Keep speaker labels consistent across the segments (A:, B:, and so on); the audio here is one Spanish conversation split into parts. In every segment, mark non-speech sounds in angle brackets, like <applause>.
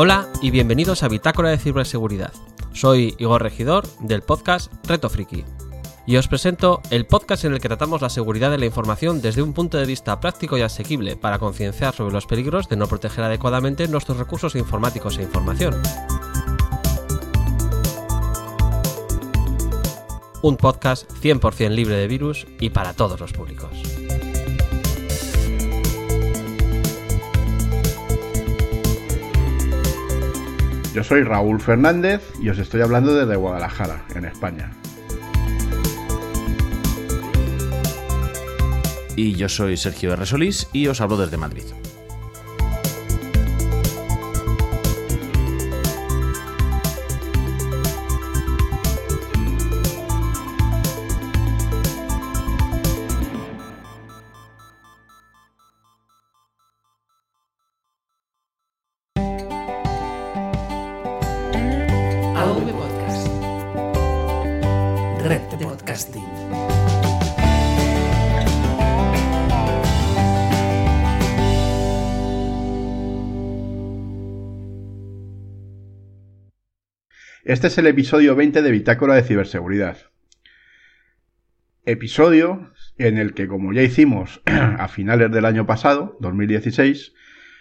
A: Hola y bienvenidos a Bitácora de Ciberseguridad. Soy Igor Regidor del podcast Reto Friki. Y os presento el podcast en el que tratamos la seguridad de la información desde un punto de vista práctico y asequible para concienciar sobre los peligros de no proteger adecuadamente nuestros recursos informáticos e información. Un podcast 100% libre de virus y para todos los públicos.
B: Yo soy Raúl Fernández y os estoy hablando desde Guadalajara, en España.
C: Y yo soy Sergio R. Solís y os hablo desde Madrid.
B: Este es el episodio 20 de Bitácora de Ciberseguridad. Episodio en el que, como ya hicimos <clears throat> a finales del año pasado, 2016,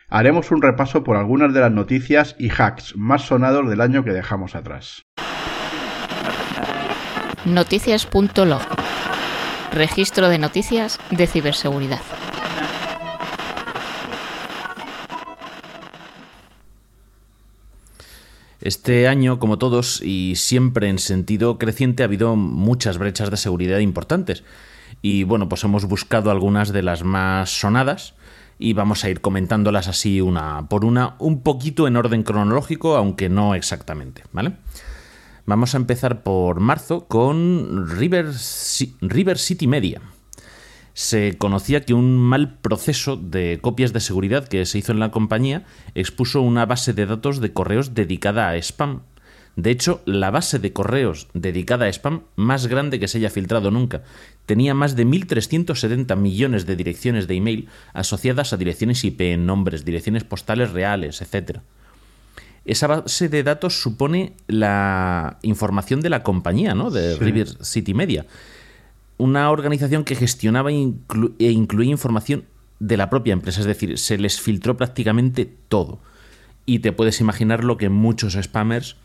B: haremos un repaso por algunas de las noticias y hacks más sonados del año que dejamos atrás.
D: Noticias.log. Registro de noticias de ciberseguridad.
C: Este año, como todos, y siempre en sentido creciente, ha habido muchas brechas de seguridad importantes. Y bueno, pues hemos buscado algunas de las más sonadas y vamos a ir comentándolas así una por una, un poquito en orden cronológico, aunque no exactamente, ¿vale? Vamos a empezar por marzo con River, River City Media. Se conocía que un mal proceso de copias de seguridad que se hizo en la compañía expuso una base de datos de correos dedicada a spam. De hecho, la base de correos dedicada a spam más grande que se haya filtrado nunca. Tenía más de 1.370 millones de direcciones de email asociadas a direcciones IP, nombres, direcciones postales reales, etc. Esa base de datos supone la información de la compañía, ¿no? De
B: Sí.
C: River City Media. Una organización que gestionaba inclu- e incluía información de la propia empresa, es decir, se les filtró prácticamente todo. Y te puedes imaginar lo que muchos spammers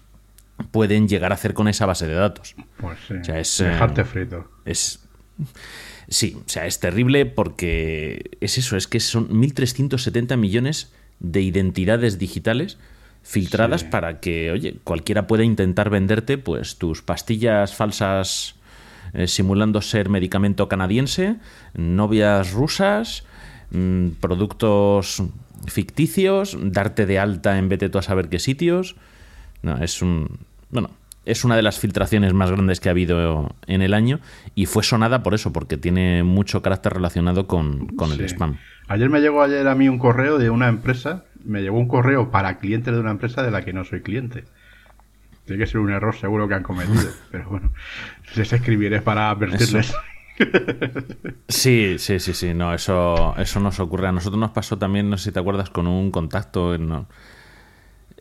C: pueden llegar a hacer con esa base de datos.
B: Pues sí,
C: O sea, es, eh,
B: dejarte frito.
C: Es. Sí, o sea, es terrible porque es eso, es que son 1.370 millones de identidades digitales filtradas
B: Sí.
C: para que, oye, cualquiera pueda intentar venderte pues tus pastillas falsas eh, simulando ser medicamento canadiense, novias rusas, mm, productos ficticios, darte de alta en vete tú a saber qué sitios. No, es un. Bueno, es una de las filtraciones más grandes que ha habido en el año y fue sonada por eso, porque tiene mucho carácter relacionado con, con el spam.
B: Ayer me llegó ayer a mí un correo de una empresa, me llegó un correo para clientes de una empresa de la que no soy cliente. Tiene que ser un error seguro que han cometido, <laughs> pero bueno, les escribiré para advertirles.
C: Sí, sí, sí, sí, no, eso, eso nos ocurre. A nosotros nos pasó también, no sé si te acuerdas, con un contacto en,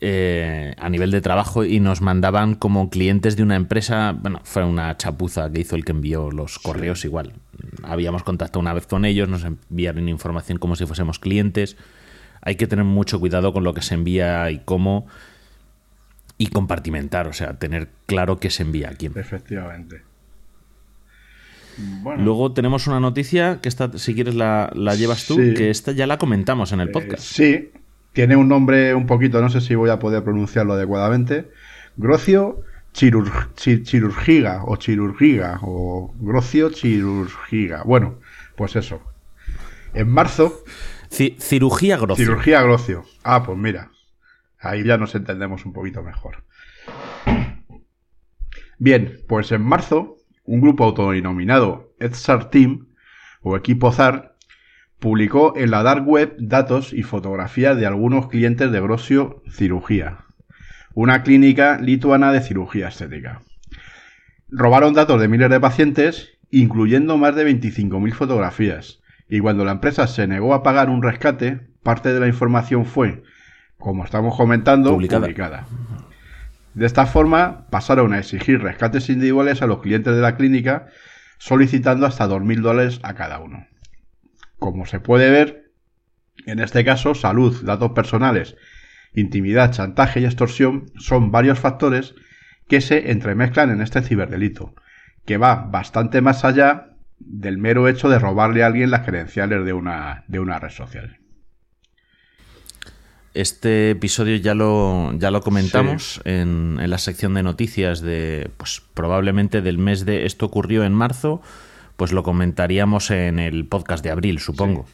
C: eh, a nivel de trabajo y nos mandaban como clientes de una empresa, bueno, fue una chapuza que hizo el que envió los correos igual. Habíamos contactado una vez con ellos, nos enviaron información como si fuésemos clientes. Hay que tener mucho cuidado con lo que se envía y cómo y compartimentar, o sea, tener claro qué se envía a quién.
B: Efectivamente. Bueno,
C: Luego tenemos una noticia que esta, si quieres la, la llevas tú,
B: Sí.
C: que esta ya la comentamos en el
B: eh,
C: podcast.
B: sí, tiene un nombre un poquito, no sé si voy a poder pronunciarlo adecuadamente. Grocio chirur- chi- chirurgiga o chirurgiga o grocio chirurgiga. Bueno, pues eso. En marzo
C: Ci- cirugía grocia.
B: Cirugía Grocio. Ah, pues mira. Ahí ya nos entendemos un poquito mejor. Bien, pues en marzo, un grupo autodenominado EDSAR Team, o Equipo ZAR, publicó en la Dark Web datos y fotografías de algunos clientes de Grosio Cirugía, una clínica lituana de cirugía estética. Robaron datos de miles de pacientes, incluyendo más de 25.000 fotografías, y cuando la empresa se negó a pagar un rescate, parte de la información fue como estamos comentando,
C: Publicada.
B: publicada. De esta forma, pasaron a exigir rescates individuales a los clientes de la clínica, solicitando hasta 2.000 dólares a cada uno. Como se puede ver, en este caso, salud, datos personales, intimidad, chantaje y extorsión son varios factores que se entremezclan en este ciberdelito, que va bastante más allá del mero hecho de robarle a alguien las credenciales de una, de una red social.
C: Este episodio ya lo, ya lo comentamos en, en la sección de noticias de, pues probablemente del mes de esto ocurrió en marzo, pues lo comentaríamos en el podcast de abril, supongo.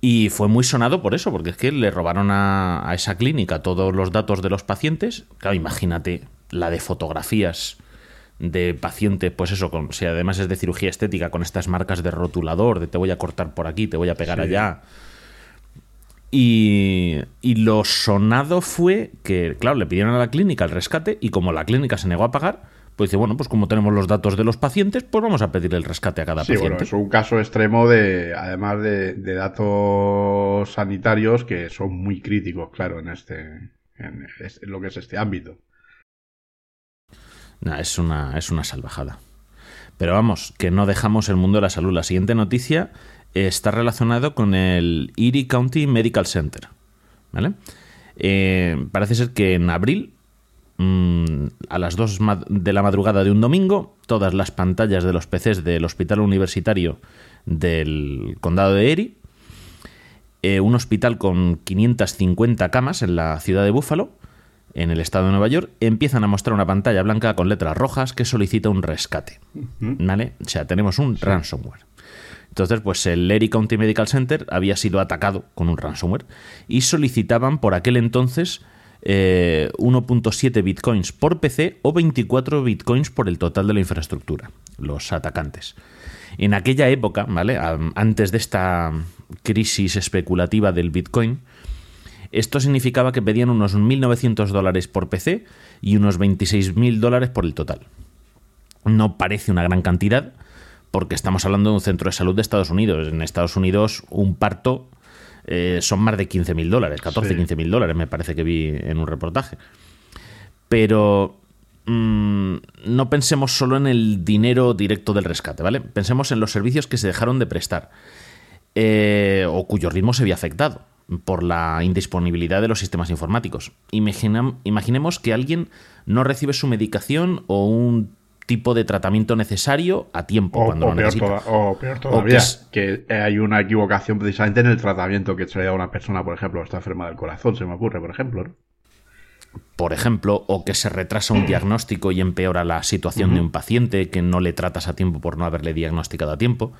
C: Y fue muy sonado por eso, porque es que le robaron a, a esa clínica todos los datos de los pacientes. Claro, imagínate la de fotografías de paciente, pues eso, con, si además es de cirugía estética, con estas marcas de rotulador, de te voy a cortar por aquí, te voy a pegar
B: Sí.
C: allá. Y, y lo sonado fue que, claro, le pidieron a la clínica el rescate y como la clínica se negó a pagar, pues dice, bueno, pues como tenemos los datos de los pacientes, pues vamos a pedir el rescate a cada
B: Sí, bueno,
C: paciente.
B: es un caso extremo de, además de, de datos sanitarios que son muy críticos, claro, en este, en, lo que es este ámbito.
C: Nah, es, una, es una salvajada. Pero vamos, que no dejamos el mundo de la salud. La siguiente noticia está relacionado con el Erie County Medical Center. ¿Vale? Eh, parece ser que en abril, mm, a las 2 ma- de la madrugada de un domingo, todas las pantallas de los PCs del Hospital Universitario del Condado de Erie, eh, un hospital con 550 camas en la ciudad de Búfalo, en el estado de Nueva York, empiezan a mostrar una pantalla blanca con letras rojas que solicita un rescate. ¿Vale? O sea, tenemos un ransomware. Entonces, pues el Erie County Medical Center había sido atacado con un ransomware y solicitaban por aquel entonces eh, 1.7 bitcoins por PC o 24 bitcoins por el total de la infraestructura, los atacantes. En aquella época, ¿vale? Antes de esta crisis especulativa del bitcoin, esto significaba que pedían unos 1.900 dólares por PC y unos 26.000 dólares por el total. No parece una gran cantidad, porque estamos hablando de un centro de salud de Estados Unidos. En Estados Unidos, un parto eh, son más de 15.000 dólares, 14,
B: Sí.
C: 15.000 dólares, me parece que vi en un reportaje. Pero mm, no pensemos solo en el dinero directo del rescate, ¿vale? Pensemos en los servicios que se dejaron de prestar eh, o cuyo ritmo se vio afectado por la indisponibilidad de los sistemas informáticos. Imaginemos que alguien no recibe su medicación o un tipo de tratamiento necesario a tiempo
B: O,
C: cuando
B: o
C: lo
B: peor toda- o peor
C: que
B: todavía,
C: es-
B: que hay una equivocación precisamente en el tratamiento que se le da a una persona, por ejemplo, está enferma del corazón, se me ocurre, por ejemplo. ¿no?
C: por ejemplo, o que se retrasa un diagnóstico y empeora la situación de un paciente que no le tratas a tiempo por no haberle diagnosticado a tiempo.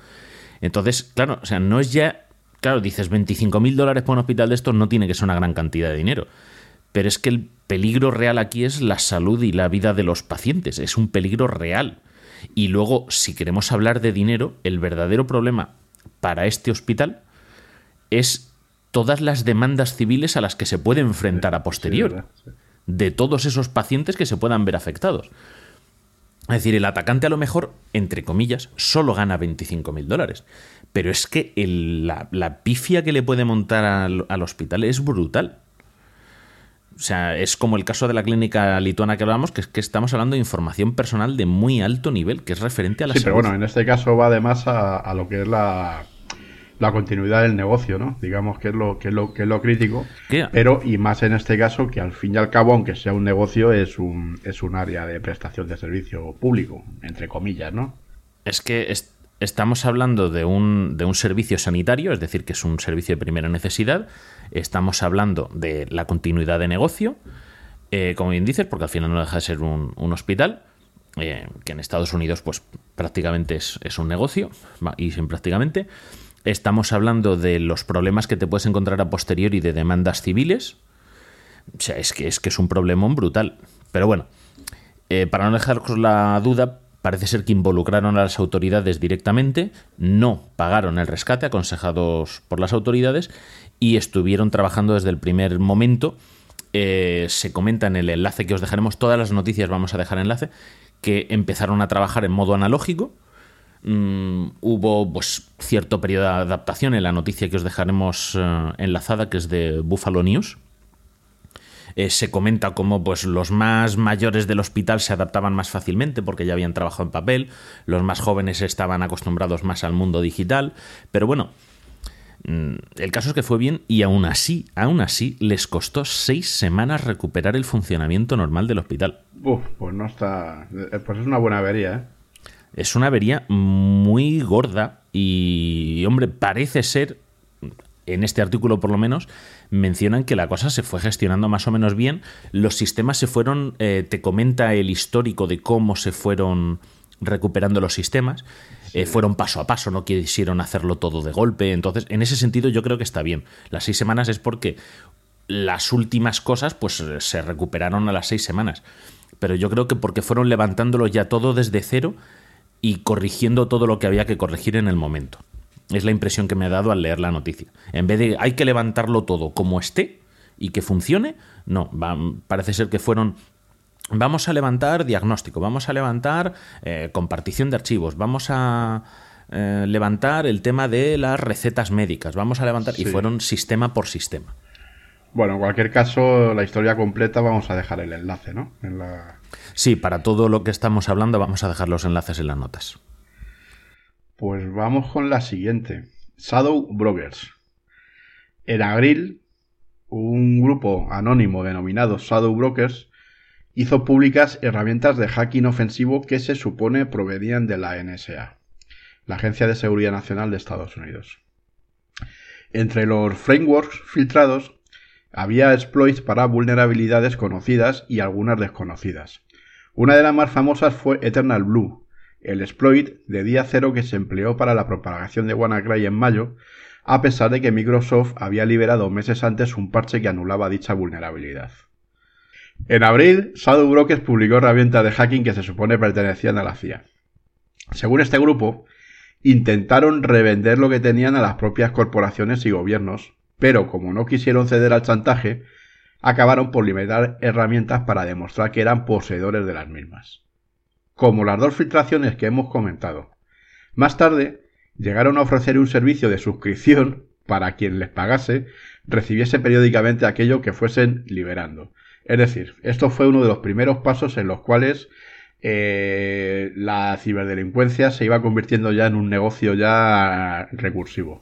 C: Entonces, claro, o sea, no es ya. Claro, dices 25.000 dólares por un hospital de estos no tiene que ser una gran cantidad de dinero. Pero es que el peligro real aquí es la salud y la vida de los pacientes. Es un peligro real. Y luego, si queremos hablar de dinero, el verdadero problema para este hospital es todas las demandas civiles a las que se puede enfrentar a posteriori de todos esos pacientes que se puedan ver afectados. Es decir, el atacante a lo mejor, entre comillas, solo gana 25.000 dólares. Pero es que el- la, la pifia que le puede montar al, al hospital es brutal. O sea, es como el caso de la clínica lituana que hablábamos, que es que estamos hablando de información personal de muy alto nivel, que es referente a la
B: Sí, pero bueno, en este caso va además a, a lo que es la, la continuidad del negocio, ¿no? Digamos que es lo que es lo que es lo crítico.
C: ¿Qué?
B: Pero y más en este caso que al fin y al cabo, aunque sea un negocio, es un es un área de prestación de servicio público, entre comillas, ¿no?
C: Es que es- estamos hablando de un, de un servicio sanitario, es decir, que es un servicio de primera necesidad. Estamos hablando de la continuidad de negocio, eh, como bien dices, porque al final no deja de ser un, hospital, eh, que en Estados Unidos pues prácticamente es, es un negocio, y sin prácticamente. Estamos hablando de los problemas que te puedes encontrar a posteriori de demandas civiles. O sea, es que es, que es un problemón brutal. Pero bueno, eh, para no dejaros la duda, parece ser que involucraron a las autoridades directamente, no pagaron el rescate aconsejados por las autoridades y estuvieron trabajando desde el primer momento. Eh, se comenta en el enlace que os dejaremos, todas las noticias vamos a dejar enlace, que empezaron a trabajar en modo analógico. Mm, hubo pues, cierto periodo de adaptación en la noticia que os dejaremos eh, enlazada, que es de Buffalo News Eh, se comenta cómo pues, los más mayores del hospital se adaptaban más fácilmente porque ya habían trabajado en papel, los más jóvenes estaban acostumbrados más al mundo digital, pero bueno, el caso es que fue bien y aún así, aún así, les costó seis semanas recuperar el funcionamiento normal del hospital.
B: Uf, pues no está. eh, Pues es una buena avería, ¿eh?
C: Es una avería muy gorda y, hombre, parece ser, en este artículo por lo menos, mencionan que la cosa se fue gestionando más o menos bien. Los sistemas se fueron, eh, te comenta el histórico de cómo se fueron recuperando los sistemas. Eh, fueron paso a paso, no quisieron hacerlo todo de golpe. Entonces, en ese sentido, yo creo que está bien. Las seis semanas es porque las últimas cosas, pues se recuperaron a las seis semanas. Pero yo creo que porque fueron levantándolo ya todo desde cero y corrigiendo todo lo que había que corregir en el momento. Es la impresión que me ha dado al leer la noticia. En vez de hay que levantarlo todo como esté y que funcione, no, va- parece ser que fueron vamos a levantar diagnóstico, vamos a levantar eh, compartición de archivos, vamos a eh, levantar el tema de las recetas médicas, vamos a levantar... Y fueron sistema por sistema.
B: Bueno, en cualquier caso, la historia completa vamos a dejar el enlace, ¿no? En la...
C: Sí, para todo lo que estamos hablando vamos a dejar los enlaces en las notas.
B: Pues vamos con la siguiente. Shadow Brokers. En abril, un grupo anónimo denominado Shadow Brokers hizo públicas herramientas de hacking ofensivo que se supone provenían de la NSA, la Agencia de Seguridad Nacional de Estados Unidos. Entre los frameworks filtrados había exploits para vulnerabilidades conocidas y algunas desconocidas. Una de las más famosas fue Eternal Blue, el exploit de día cero que se empleó para la propagación de WannaCry en mayo, a pesar de que Microsoft había liberado meses antes un parche que anulaba dicha vulnerabilidad. En abril, Shadow Brokers publicó herramientas de hacking que se supone pertenecían a la CIA. Según este grupo, intentaron revender lo que tenían a las propias corporaciones y gobiernos, pero como no quisieron ceder al chantaje, acabaron por liberar herramientas para demostrar que eran poseedores de las mismas. Como las dos filtraciones que hemos comentado. Más tarde, llegaron a ofrecer un servicio de suscripción para quien les pagase recibiese periódicamente aquello que fuesen liberando. Es decir, esto fue uno de los primeros pasos en los cuales eh, la ciberdelincuencia se iba convirtiendo ya en un negocio ya recursivo.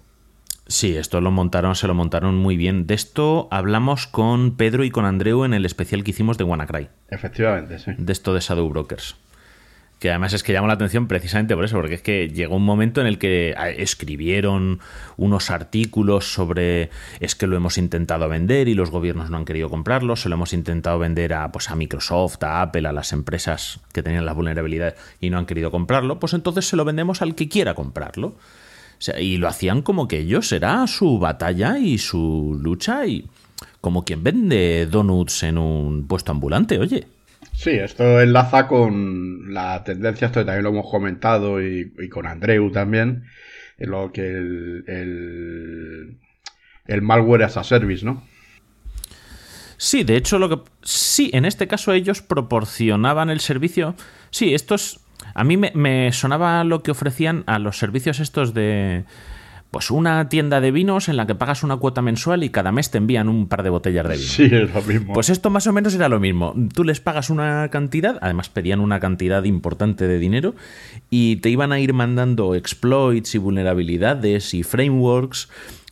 C: Sí, esto lo montaron, se lo montaron muy bien. De esto hablamos con Pedro y con Andreu en el especial que hicimos de WannaCry,
B: Efectivamente, sí.
C: de esto de Shadow Brokers. Que además es que llamó la atención precisamente por eso, porque es que llegó un momento en el que escribieron unos artículos sobre es que lo hemos intentado vender y los gobiernos no han querido comprarlo, se lo hemos intentado vender a, pues, a Microsoft, a Apple, a las empresas que tenían las vulnerabilidades y no han querido comprarlo, pues entonces se lo vendemos al que quiera comprarlo. Y lo hacían como que ellos era su batalla y su lucha y como quien vende donuts en un puesto ambulante, oye.
B: Sí, esto enlaza con la tendencia, esto también lo hemos comentado y, con Andreu también, en lo que el, el, el malware as a service, ¿no?
C: Sí, de hecho, lo que. Sí, en este caso ellos proporcionaban el servicio. Sí, estos. A mí me, me sonaba lo que ofrecían a los servicios estos de. Pues una tienda de vinos en la que pagas una cuota mensual y cada mes te envían un par de botellas de vino.
B: Sí, es lo mismo.
C: Pues esto más o menos era lo mismo. Tú les pagas una cantidad, además pedían una cantidad importante de dinero y te iban a ir mandando exploits y vulnerabilidades y frameworks.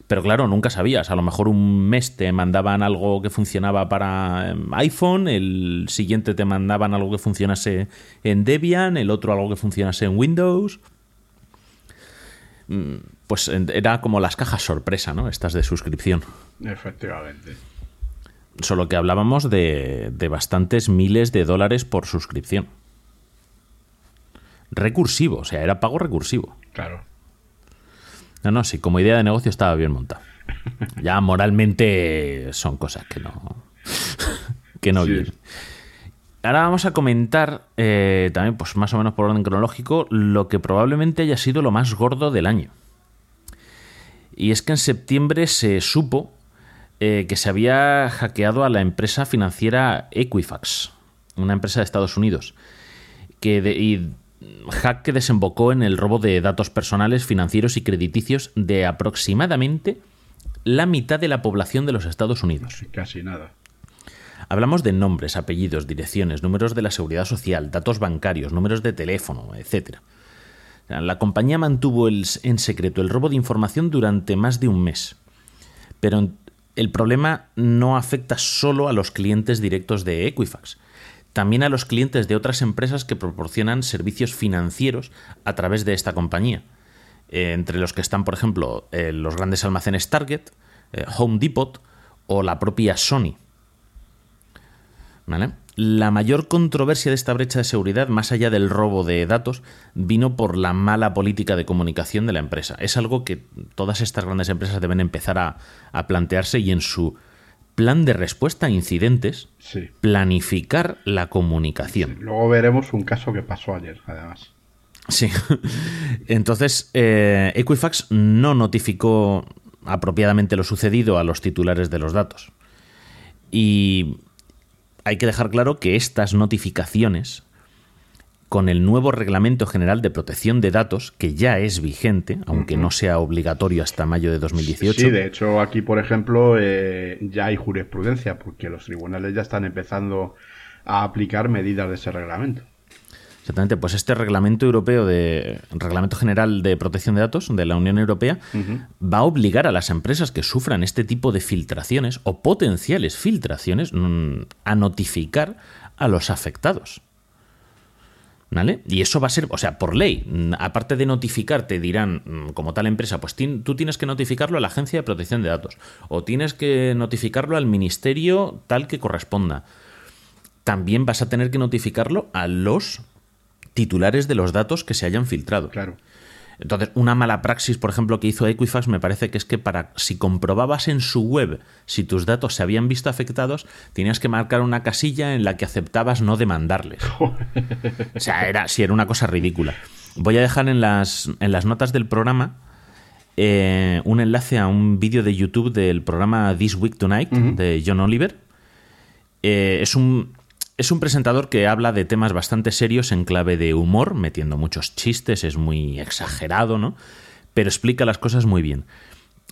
C: Pero claro, nunca sabías. A lo mejor un mes te mandaban algo que funcionaba para em, iPhone, el siguiente te mandaban algo que funcionase en Debian, el otro algo que funcionase en Windows. Pues era como las cajas sorpresa, ¿no? Estas de suscripción.
B: Efectivamente.
C: Solo que hablábamos de, de bastantes miles de dólares por suscripción. Recursivo, o sea, era pago recursivo.
B: Claro.
C: No, no, sí, como idea de negocio estaba bien montado. <laughs> Ya moralmente son cosas que no. que no
B: Sí.
C: Ahora vamos a comentar, eh, también, pues más o menos por orden cronológico, lo que probablemente haya sido lo más gordo del año. Y es que en septiembre se supo eh, que se había hackeado a la empresa financiera Equifax, una empresa de Estados Unidos, que de- y hack que desembocó en el robo de datos personales, financieros y crediticios de aproximadamente la mitad de la población de los Estados Unidos.
B: Casi nada.
C: Hablamos de nombres, apellidos, direcciones, números de la seguridad social, datos bancarios, números de teléfono, etc. La compañía mantuvo el- en secreto el robo de información durante más de un mes. Pero el problema no afecta solo a los clientes directos de Equifax, también a los clientes de otras empresas que proporcionan servicios financieros a través de esta compañía, eh, entre los que están, por ejemplo, eh, los grandes almacenes Target, eh, Home Depot o la propia Sony. ¿Vale? La mayor controversia de esta brecha de seguridad, más allá del robo de datos, vino por la mala política de comunicación de la empresa. Es algo que todas estas grandes empresas deben empezar a, a plantearse y en su plan de respuesta a incidentes,
B: Sí.
C: planificar la comunicación.
B: Luego veremos un caso que pasó ayer, además.
C: Sí. <laughs> Entonces, eh, Equifax no notificó apropiadamente lo sucedido a los titulares de los datos. Y hay que dejar claro que estas notificaciones, con el nuevo Reglamento General de Protección de Datos, que ya es vigente, aunque no sea obligatorio hasta mayo de 2018,
B: Sí, de hecho aquí, por ejemplo, eh, ya hay jurisprudencia, porque los tribunales ya están empezando a aplicar medidas de ese reglamento.
C: Exactamente, pues este reglamento europeo de reglamento general de protección de datos de la Unión Europea va a obligar a las empresas que sufran este tipo de filtraciones o potenciales filtraciones mm, a notificar a los afectados. ¿Vale? Y eso va a ser, o sea, por ley, mm, aparte de notificar, te dirán, mm, como tal empresa, pues tú tienes que notificarlo a la Agencia de Protección de Datos o tienes que notificarlo al ministerio tal que corresponda. También vas a tener que notificarlo a los titulares de los datos que se hayan filtrado.
B: Claro.
C: Entonces, una mala praxis, por ejemplo, que hizo Equifax me parece que es que para si comprobabas en su web si tus datos se habían visto afectados, tenías que marcar una casilla en la que aceptabas no demandarles. <laughs> o sea, era, sí, era una cosa ridícula. Voy a dejar en las, en las notas del programa eh, un enlace a un vídeo de YouTube del programa This Week Tonight de John Oliver. Eh, es un es un presentador que habla de temas bastante serios en clave de humor, metiendo muchos chistes, es muy exagerado, ¿no? Pero explica las cosas muy bien.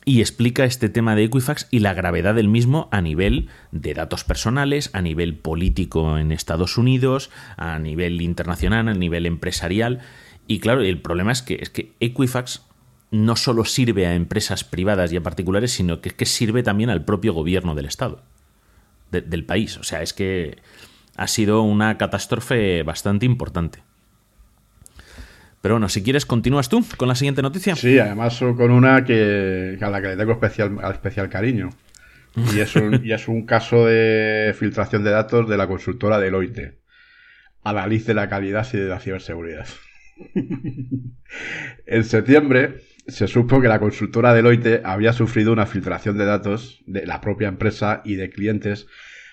C: Y explica este tema de Equifax y la gravedad del mismo a nivel de datos personales, a nivel político en Estados Unidos, a nivel internacional, a nivel empresarial. Y claro, el problema es que, es que Equifax no solo sirve a empresas privadas y a particulares, sino que, que sirve también al propio gobierno del Estado, de- del país. O sea, es que ha sido una catástrofe bastante importante. Pero bueno, si quieres, continúas tú con la siguiente noticia.
B: Sí, además con una que a la que le tengo especial, cariño. Y es, un, y es un caso de filtración de datos de la consultora Deloitte. Analice la calidad y de la ciberseguridad. <laughs> en septiembre se supo que la consultora Deloitte había sufrido una filtración de datos de la propia empresa y de clientes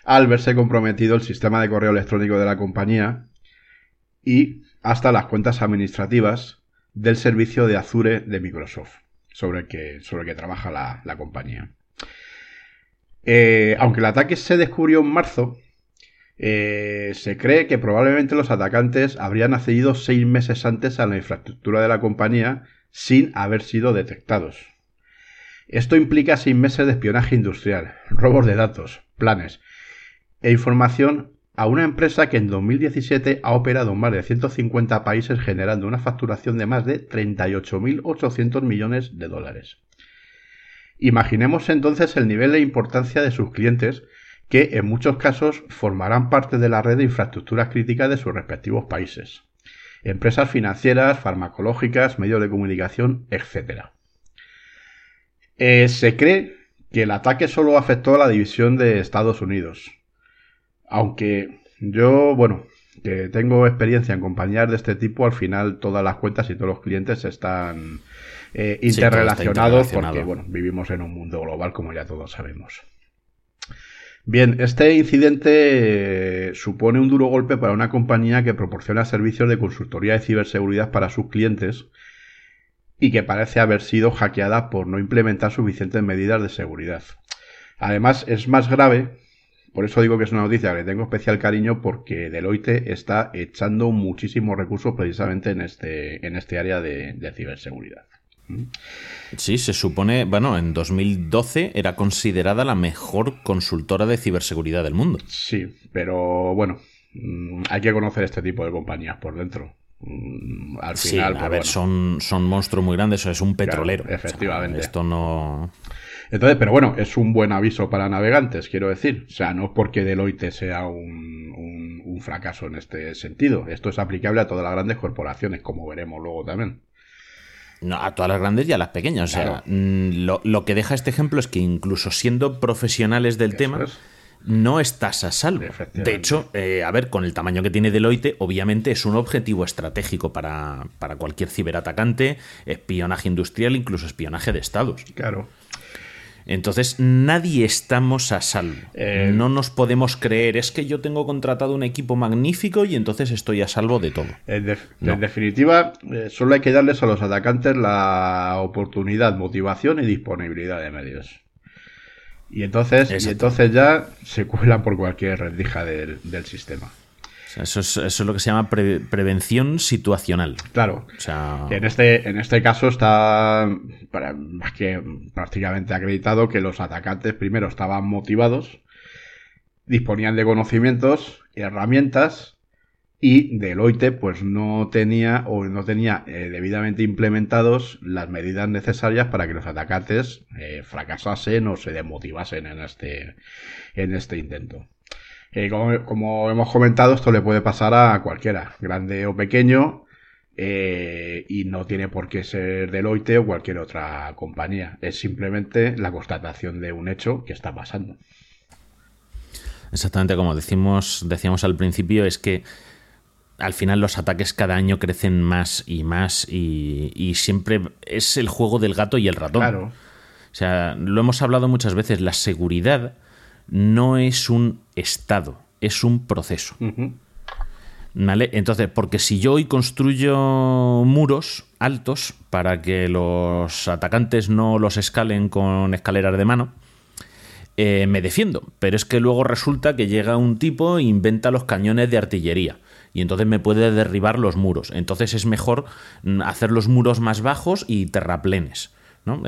B: al verse comprometido el sistema de correo electrónico de la compañía y hasta las cuentas administrativas del servicio de Azure de Microsoft, sobre el que, sobre el que trabaja la, la compañía. Eh, aunque el ataque se descubrió en marzo, eh, se cree que probablemente los atacantes habrían accedido seis meses antes a la infraestructura de la compañía sin haber sido detectados. Esto implica seis meses de espionaje industrial, robos de datos, planes e información a una empresa que en 2017 ha operado en más de 150 países generando una facturación de más de 38.800 millones de dólares. Imaginemos entonces el nivel de importancia de sus clientes que en muchos casos formarán parte de la red de infraestructuras críticas de sus respectivos países. Empresas financieras, farmacológicas, medios de comunicación, etc. Eh, se cree que el ataque solo afectó a la división de Estados Unidos, aunque yo, bueno, que tengo experiencia en compañías de este tipo, al final todas las cuentas y todos los clientes están eh,
C: Sí,
B: interrelacionados
C: interrelacionado.
B: porque, bueno, vivimos en un mundo global como ya todos sabemos. Bien, este incidente eh, supone un duro golpe para una compañía que proporciona servicios de consultoría de ciberseguridad para sus clientes y que parece haber sido hackeada por no implementar suficientes medidas de seguridad. Además, es más grave por eso digo que es una noticia que tengo especial cariño porque Deloitte está echando muchísimos recursos precisamente en este, en este área de, de ciberseguridad.
C: Sí, se supone, bueno, en 2012 era considerada la mejor consultora de ciberseguridad del mundo.
B: Sí, pero bueno, mm, hay que conocer este tipo de compañías por dentro. Mm, Al
C: Sí,
B: final,
C: a
B: pues
C: ver,
B: bueno.
C: son, son monstruos muy grandes, es un petrolero. O sea,
B: efectivamente.
C: esto no.
B: Entonces, pero bueno, es un buen aviso para navegantes, quiero decir. O sea, no es porque Deloitte sea un, un- un fracaso en este sentido. Esto es aplicable a todas las grandes corporaciones, como veremos luego también.
C: No, a todas las grandes y a las pequeñas. O sea,
B: Claro.
C: mm, lo, lo que deja este ejemplo es que incluso siendo profesionales del
B: Eso
C: tema,
B: es.
C: No estás a salvo. De hecho, eh, a ver, con el tamaño que tiene Deloitte, obviamente es un objetivo estratégico para, para cualquier ciberatacante, espionaje industrial, incluso espionaje de estados.
B: Claro.
C: Entonces, nadie estamos a salvo.
B: Eh,
C: no nos podemos creer, es que yo tengo contratado un equipo magnífico y entonces estoy a salvo de todo.
B: En, def-
C: No.
B: en definitiva, eh, solo hay que darles a los atacantes la oportunidad, motivación y disponibilidad de medios. Y entonces, y entonces ya se cuelan por cualquier rendija del, del sistema.
C: O sea, eso, es, eso es lo que se llama pre- prevención situacional.
B: Claro.
C: O sea,
B: En este, en este caso está para- más que prácticamente acreditado que los atacantes primero estaban motivados, disponían de conocimientos, herramientas y Deloitte pues no tenía o no tenía eh, debidamente implementados las medidas necesarias para que los atacantes eh, fracasasen o se desmotivasen en este, en este intento. Eh, como, como hemos comentado, esto le puede pasar a cualquiera, grande o pequeño, eh, y no tiene por qué ser Deloitte o cualquier otra compañía. Es simplemente la constatación de un hecho que está pasando.
C: exactamente como decimos, decíamos al principio, es que al final los ataques cada año crecen más y más y, y siempre es el juego del gato y el ratón.
B: Claro.
C: O sea, lo hemos hablado muchas veces, la seguridad no es un estado, es un proceso. ¿Vale? Entonces, porque si yo hoy construyo muros altos para que los atacantes no los escalen con escaleras de mano, eh, me defiendo. Pero es que luego resulta que llega un tipo e inventa los cañones de artillería. Y entonces me puede derribar los muros. Entonces es mejor mm, hacer los muros más bajos y terraplenes. ¿no?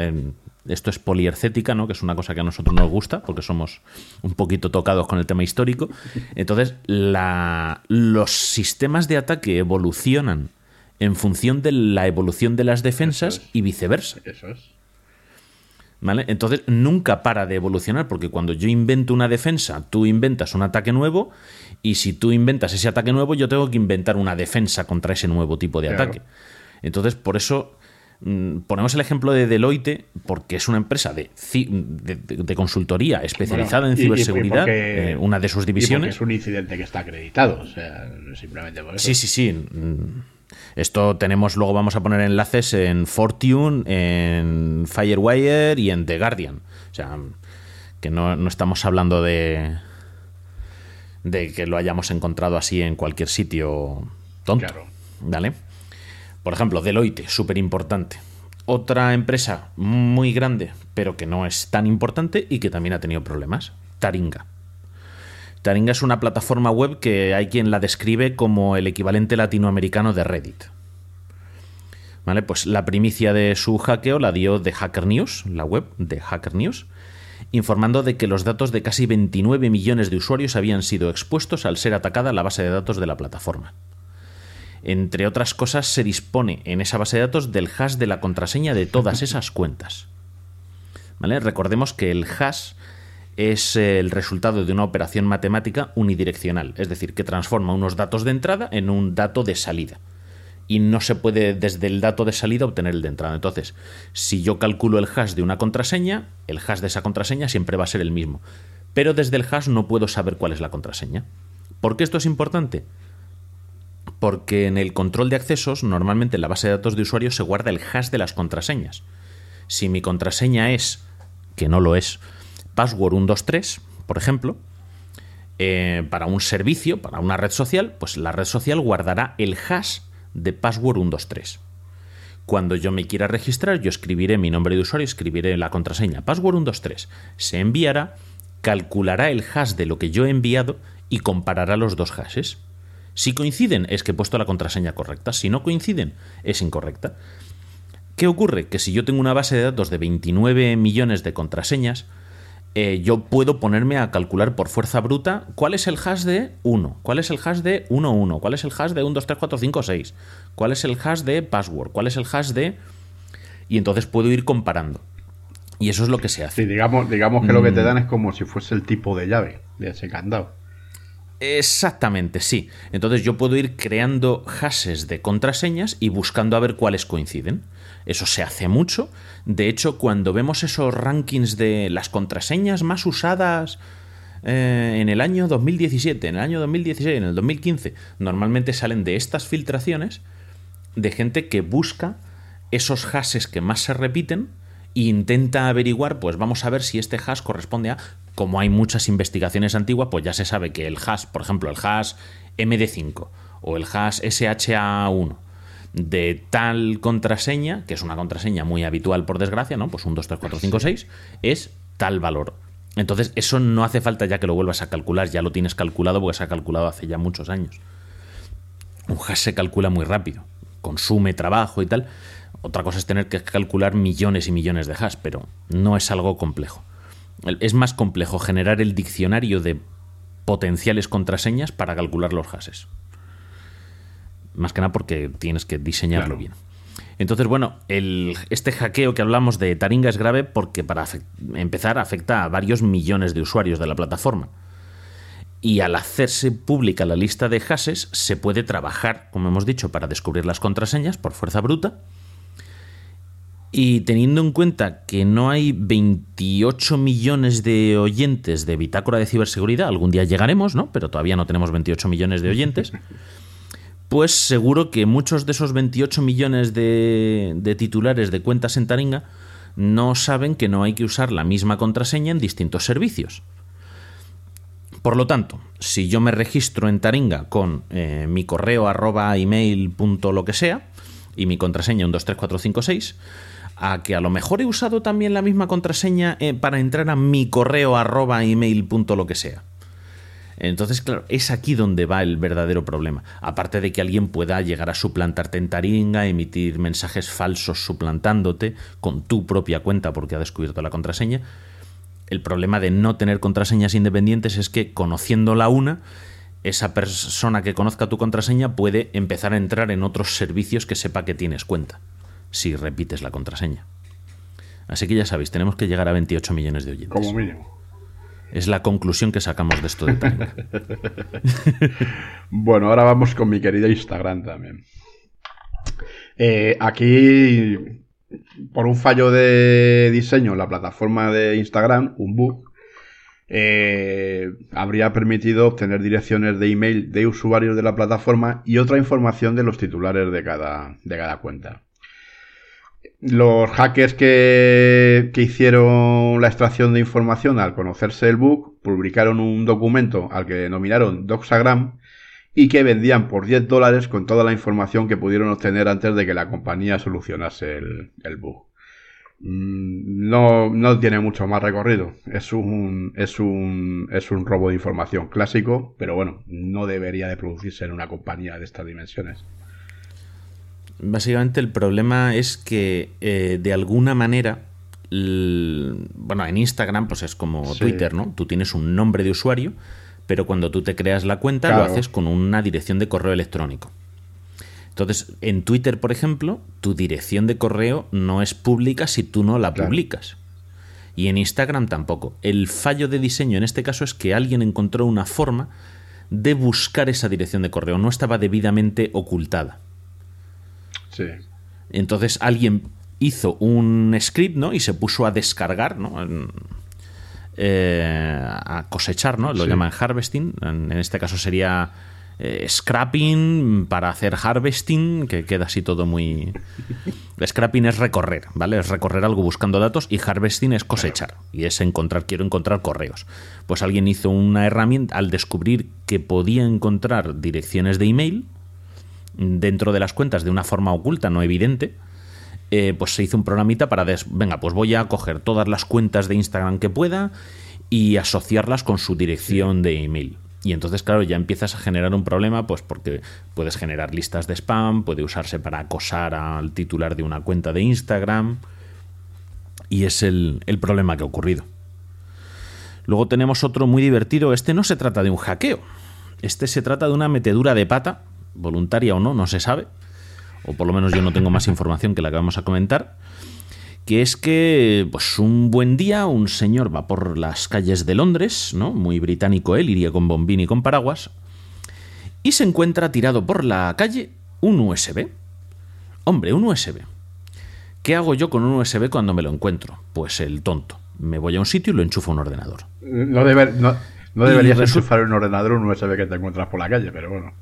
C: Esto es poliercética, ¿no? que es una cosa que a nosotros nos gusta, porque somos un poquito tocados con el tema histórico. Entonces, la- los sistemas de ataque evolucionan en función de la evolución de las defensas
B: es.
C: y viceversa.
B: Eso es.
C: ¿Vale? Entonces nunca para de evolucionar, porque cuando yo invento una defensa, tú inventas un ataque nuevo, y si tú inventas ese ataque nuevo, yo tengo que inventar una defensa contra ese nuevo tipo de
B: Claro.
C: ataque. Entonces, por eso mm, ponemos el ejemplo de Deloitte, porque es una empresa de, consultoría especializada
B: Bueno,
C: en
B: y- y- y
C: ciberseguridad,
B: porque-
C: eh, una de sus
B: y
C: divisiones.
B: es un incidente que está acreditado. O sea, simplemente por eso.
C: Sí, sí, sí. Mm, Esto tenemos, luego vamos a poner enlaces en Fortune, en Firewire y en The Guardian. O sea, que no, no estamos hablando de, de que lo hayamos encontrado así en cualquier sitio tonto.
B: Claro.
C: ¿Vale? Por ejemplo, Deloitte, súper importante. Otra empresa muy grande, pero que no es tan importante y que también ha tenido problemas. Taringa. Taringa es una plataforma web que hay quien la describe como el equivalente latinoamericano de Reddit. ¿Vale? Pues la primicia de su hackeo la dio The Hacker News, la web de Hacker News, informando de que los datos de casi 29 millones de usuarios habían sido expuestos al ser atacada la base de datos de la plataforma. Entre otras cosas, se dispone en esa base de datos del hash de la contraseña de todas <laughs> esas cuentas. ¿Vale? Recordemos que el hash es el resultado de una operación matemática unidireccional, es decir, que transforma unos datos de entrada en un dato de salida. Y no se puede desde el dato de salida obtener el de entrada. Entonces, si yo calculo el hash de una contraseña, el hash de esa contraseña siempre va a ser el mismo. Pero desde el hash no puedo saber cuál es la contraseña. ¿Por qué esto es importante? Porque en el control de accesos, normalmente en la base de datos de usuario se guarda el hash de las contraseñas. Si mi contraseña es, que no lo es, password 123, por ejemplo, eh, para un servicio, para una red social, pues la red social guardará el hash de password 123. Cuando yo me quiera registrar, yo escribiré mi nombre de usuario, escribiré la contraseña password 123. Se enviará, calculará el hash de lo que yo he enviado y comparará los dos hashes. Si coinciden, es que he puesto la contraseña correcta. Si no coinciden, es incorrecta. ¿Qué ocurre? Que si yo tengo una base de datos de 29 millones de contraseñas, eh, yo puedo ponerme a calcular por fuerza bruta cuál es el hash de 1, cuál es el hash de 11, cuál es el hash de 1, 2, 3, 4, 5, 6, cuál es el hash de password, cuál es el hash de... Y entonces puedo ir comparando. Y eso es lo que se hace.
B: Sí, digamos, digamos que lo que te
C: Mm.
B: dan es como si fuese el tipo de llave de ese candado.
C: Exactamente, sí. Entonces yo puedo ir creando hashes de contraseñas y buscando a ver cuáles coinciden. Eso se hace mucho. De hecho, cuando vemos esos rankings de las contraseñas más usadas eh, en el año 2017, en el año 2016, en el 2015, normalmente salen de estas filtraciones de gente que busca esos hashes que más se repiten e intenta averiguar, pues vamos a ver si este hash corresponde a, como hay muchas investigaciones antiguas, pues ya se sabe que el hash, por ejemplo, el hash MD5 o el hash SHA1 de tal contraseña, que es una contraseña muy habitual por desgracia, ¿no? Pues un 2, 3, 4, 5, 6, es tal valor. Entonces, eso no hace falta ya que lo vuelvas a calcular, ya lo tienes calculado porque se ha calculado hace ya muchos años. Un hash se calcula muy rápido, consume trabajo y tal. Otra cosa es tener que calcular millones y millones de hash, pero no es algo complejo. Es más complejo generar el diccionario de potenciales contraseñas para calcular los hashes. Más que nada porque tienes que diseñarlo
B: Claro.
C: bien. Entonces, bueno, el- este hackeo que hablamos de Taringa es grave porque para empezar afecta a varios millones de usuarios de la plataforma. Y al hacerse pública la lista de hashes, se puede trabajar, como hemos dicho, para descubrir las contraseñas por fuerza bruta. Y teniendo en cuenta que no hay 28 millones de oyentes de Bitácora de Ciberseguridad, algún día llegaremos, ¿no? Pero todavía no tenemos 28 millones de oyentes. <laughs> Pues seguro que muchos de esos 28 millones de, titulares de cuentas en Taringa no saben que no hay que usar la misma contraseña en distintos servicios. Por lo tanto, si yo me registro en Taringa con eh, mi correo arroba email punto lo que sea y mi contraseña un 23456, a que a lo mejor he usado también la misma contraseña eh, para entrar a mi correo arroba email punto lo que sea. Entonces, claro, es aquí donde va el verdadero problema. Aparte de que alguien pueda llegar a suplantarte en Taringa, emitir mensajes falsos suplantándote con tu propia cuenta porque ha descubierto la contraseña. El problema de no tener contraseñas independientes es que conociéndola una, esa persona que conozca tu contraseña puede empezar a entrar en otros servicios que sepa que tienes cuenta, si repites la contraseña. Así que ya sabéis, tenemos que llegar a 28 millones de oyentes.
B: Como mínimo.
C: Es la conclusión que sacamos de esto de Taringa. <laughs>
B: Bueno, ahora vamos con mi querida Instagram también. Eh, aquí, por un fallo de diseño la plataforma de Instagram, un bug, eh, habría permitido obtener direcciones de email de usuarios de la plataforma y otra información de los titulares de cada, de cada cuenta. Los hackers que, que hicieron la extracción de información al conocerse el bug publicaron un documento al que denominaron Doxagram y que vendían por 10 dólares con toda la información que pudieron obtener antes de que la compañía solucionase el, el bug. Mm, No, no tiene mucho más recorrido. Es un, es, un, es un robo de información clásico, pero bueno, no debería de producirse en una compañía de estas dimensiones.
C: Básicamente el problema es que eh, de alguna manera, bueno, en Instagram pues es como
B: Sí.
C: Twitter, ¿no? Tú tienes un nombre de usuario, pero cuando tú te creas la cuenta lo haces con una dirección de correo electrónico. Entonces, en Twitter, por ejemplo, tu dirección de correo no es pública si tú no la
B: Claro.
C: publicas. Y en Instagram tampoco. El fallo de diseño en este caso es que alguien encontró una forma de buscar esa dirección de correo. No estaba debidamente ocultada.
B: Sí.
C: Entonces alguien hizo un script, ¿no? Y se puso a descargar, ¿no? En- eh, a cosechar, ¿no? Lo
B: Sí.
C: llaman harvesting. En, en este caso sería eh, scrapping para hacer harvesting, que queda así todo muy... <laughs> Scrapping es recorrer, ¿vale? Es recorrer algo buscando datos y harvesting es cosechar. Y es encontrar, quiero encontrar correos. Pues alguien hizo una herramienta al descubrir que podía encontrar direcciones de email dentro de las cuentas de una forma oculta, no evidente, eh, pues se hizo un programita para, des- venga, pues voy a coger todas las cuentas de Instagram que pueda y asociarlas con su dirección de email. Y entonces, claro, ya empiezas a generar un problema, pues porque puedes generar listas de spam, puede usarse para acosar al titular de una cuenta de Instagram. Y es el, el problema que ha ocurrido. Luego tenemos otro muy divertido. Este no se trata de un hackeo. Este se trata de una metedura de pata, voluntaria o no, no se sabe. O por lo menos yo no tengo más información que la que vamos a comentar que es que pues un buen día un señor va por las calles de Londres, ¿no? Muy británico él, iría con bombín y con paraguas, y se encuentra tirado por la calle un USB. Hombre, un USB. ¿Qué hago yo con un USB cuando me lo encuentro? Pues el tonto. Me voy a un sitio y lo enchufo a un ordenador.
B: No, debe- no, deberías enchufar un ordenador un USB que te encuentras por la calle, pero bueno.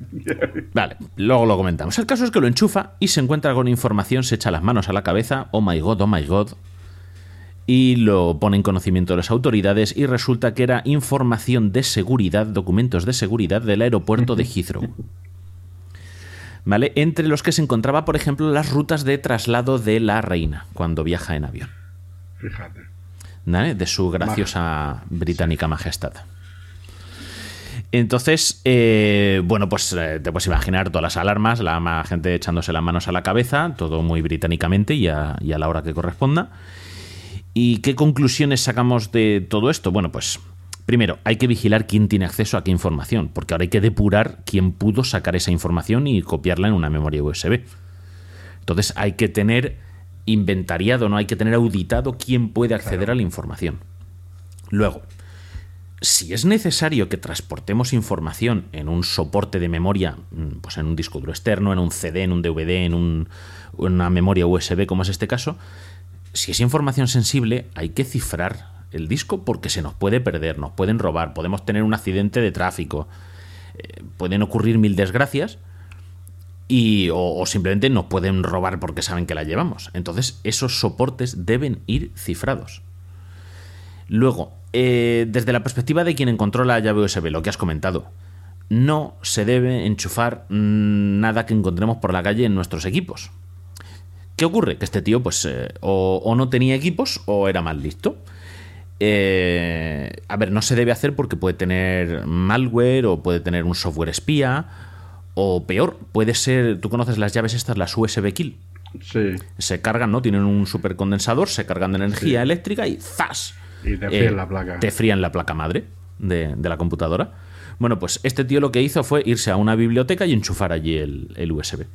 B: <laughs>
C: Vale, luego lo comentamos. El caso es que lo enchufa y se encuentra con información, se echa las manos a la cabeza, oh my god, oh my god, y lo pone en conocimiento de las autoridades y resulta que era información de seguridad, documentos de seguridad del aeropuerto de <laughs> Heathrow. ¿Vale? Entre los que se encontraba, por ejemplo, las rutas de traslado de la reina cuando viaja en avión.
B: Fíjate.
C: ¿vale? de su graciosa británica majestad. Entonces, eh, bueno, pues eh, te puedes imaginar todas las alarmas, la gente echándose las manos a la cabeza, todo muy británicamente y a, y a la hora que corresponda. ¿Y qué conclusiones sacamos de todo esto? Bueno, pues primero, hay que vigilar quién tiene acceso a qué información, porque ahora hay que depurar quién pudo sacar esa información y copiarla en una memoria USB. Entonces hay que tener inventariado, no hay que tener auditado quién puede acceder a la información. Luego, si es necesario que transportemos información en un soporte de memoria, mm, pues en un disco duro externo, en un CD, en un DVD, en un- una memoria USB, como es este caso, si es información sensible, hay que cifrar el disco porque se nos puede perder, nos pueden robar, podemos tener un accidente de tráfico, eh, pueden ocurrir mil desgracias y, o, o simplemente nos pueden robar porque saben que la llevamos. Entonces, esos soportes deben ir cifrados. Luego, eh, desde la perspectiva de quien encontró la llave USB, lo que has comentado, no se debe enchufar mm, nada que encontremos por la calle en nuestros equipos. ¿Qué ocurre? Que este tío, pues, eh, o, o no tenía equipos o era más listo. Eh, a ver, no se debe hacer porque puede tener malware o puede tener un software espía. O peor, puede ser. ¿Tú conoces las llaves estas, las USB Kill?
B: Sí.
C: Se cargan, ¿no? Tienen un supercondensador, se cargan de energía eléctrica y ¡zas!
B: Y te fríen la placa.
C: Te frían la placa madre de, de la computadora. Bueno, pues este tío lo que hizo fue irse a una biblioteca y enchufar allí el, el USB.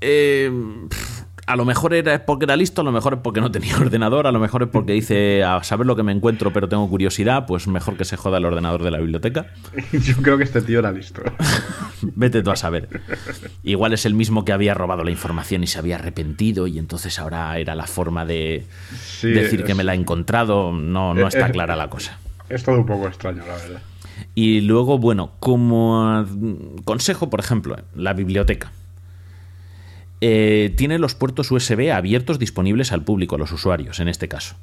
C: Eh, pff, a lo mejor era porque era listo, a lo mejor es porque no tenía <laughs> ordenador, a lo mejor es porque dice a saber lo que me encuentro pero tengo curiosidad, pues mejor que se joda el ordenador de la biblioteca. <laughs>
B: Yo creo que este tío era listo. <laughs>
C: Vete tú a saber. Igual es el mismo que había robado la información y se había arrepentido y entonces ahora era la forma de
B: Sí,
C: decir que me la he encontrado. No, no
B: es-
C: está
B: es-
C: clara la cosa.
B: Es todo un poco extraño, la verdad.
C: Y luego, bueno, como mm, consejo, por ejemplo, la biblioteca. Eh, tiene los puertos USB abiertos disponibles al público, a los usuarios, en este caso.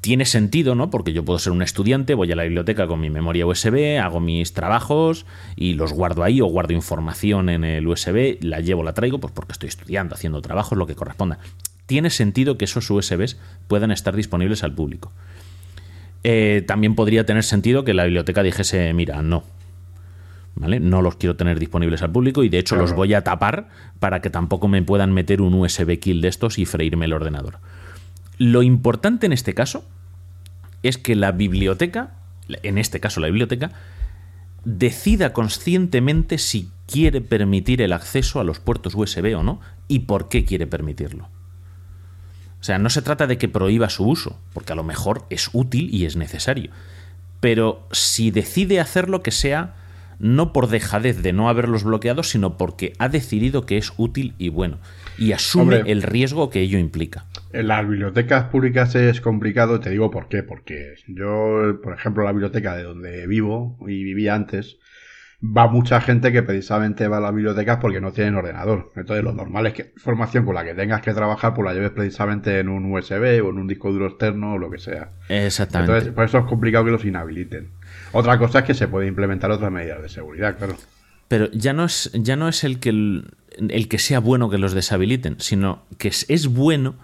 C: Tiene sentido, ¿no? Porque yo puedo ser un estudiante, voy a la biblioteca con mi memoria USB, hago mis trabajos y los guardo ahí o guardo información en el USB, la llevo, la traigo, pues porque estoy estudiando, haciendo trabajos, lo que corresponda. Tiene sentido que esos USBs puedan estar disponibles al público. Eh, también podría tener sentido que la biblioteca dijese, mira, no. ¿Vale? No los quiero tener disponibles al público y de hecho
B: Claro.
C: los voy a tapar para que tampoco me puedan meter un USB kill de estos y freírme el ordenador. Lo importante en este caso es que la biblioteca, en este caso la biblioteca, decida conscientemente si quiere permitir el acceso a los puertos USB o no y por qué quiere permitirlo. O sea, no se trata de que prohíba su uso, porque a lo mejor es útil y es necesario. Pero si decide hacerlo, que sea no por dejadez de no haberlos bloqueado, sino porque ha decidido que es útil y bueno, y asume
B: Hombre.
C: el riesgo que ello implica.
B: En las bibliotecas públicas es complicado, te digo por qué. Porque yo, por ejemplo, la biblioteca de donde vivo y vivía antes, va mucha gente que precisamente va a las bibliotecas porque no tienen ordenador. Entonces, lo normal es que información con la que tengas que trabajar, pues la lleves precisamente en un USB o en un disco duro externo o lo que sea.
C: Exactamente.
B: Entonces, por eso es complicado que los inhabiliten. Otra cosa es que se puede implementar otras medidas de seguridad, claro.
C: Pero ya no es, ya no es el, que el, el que sea bueno que los deshabiliten, sino que es, es bueno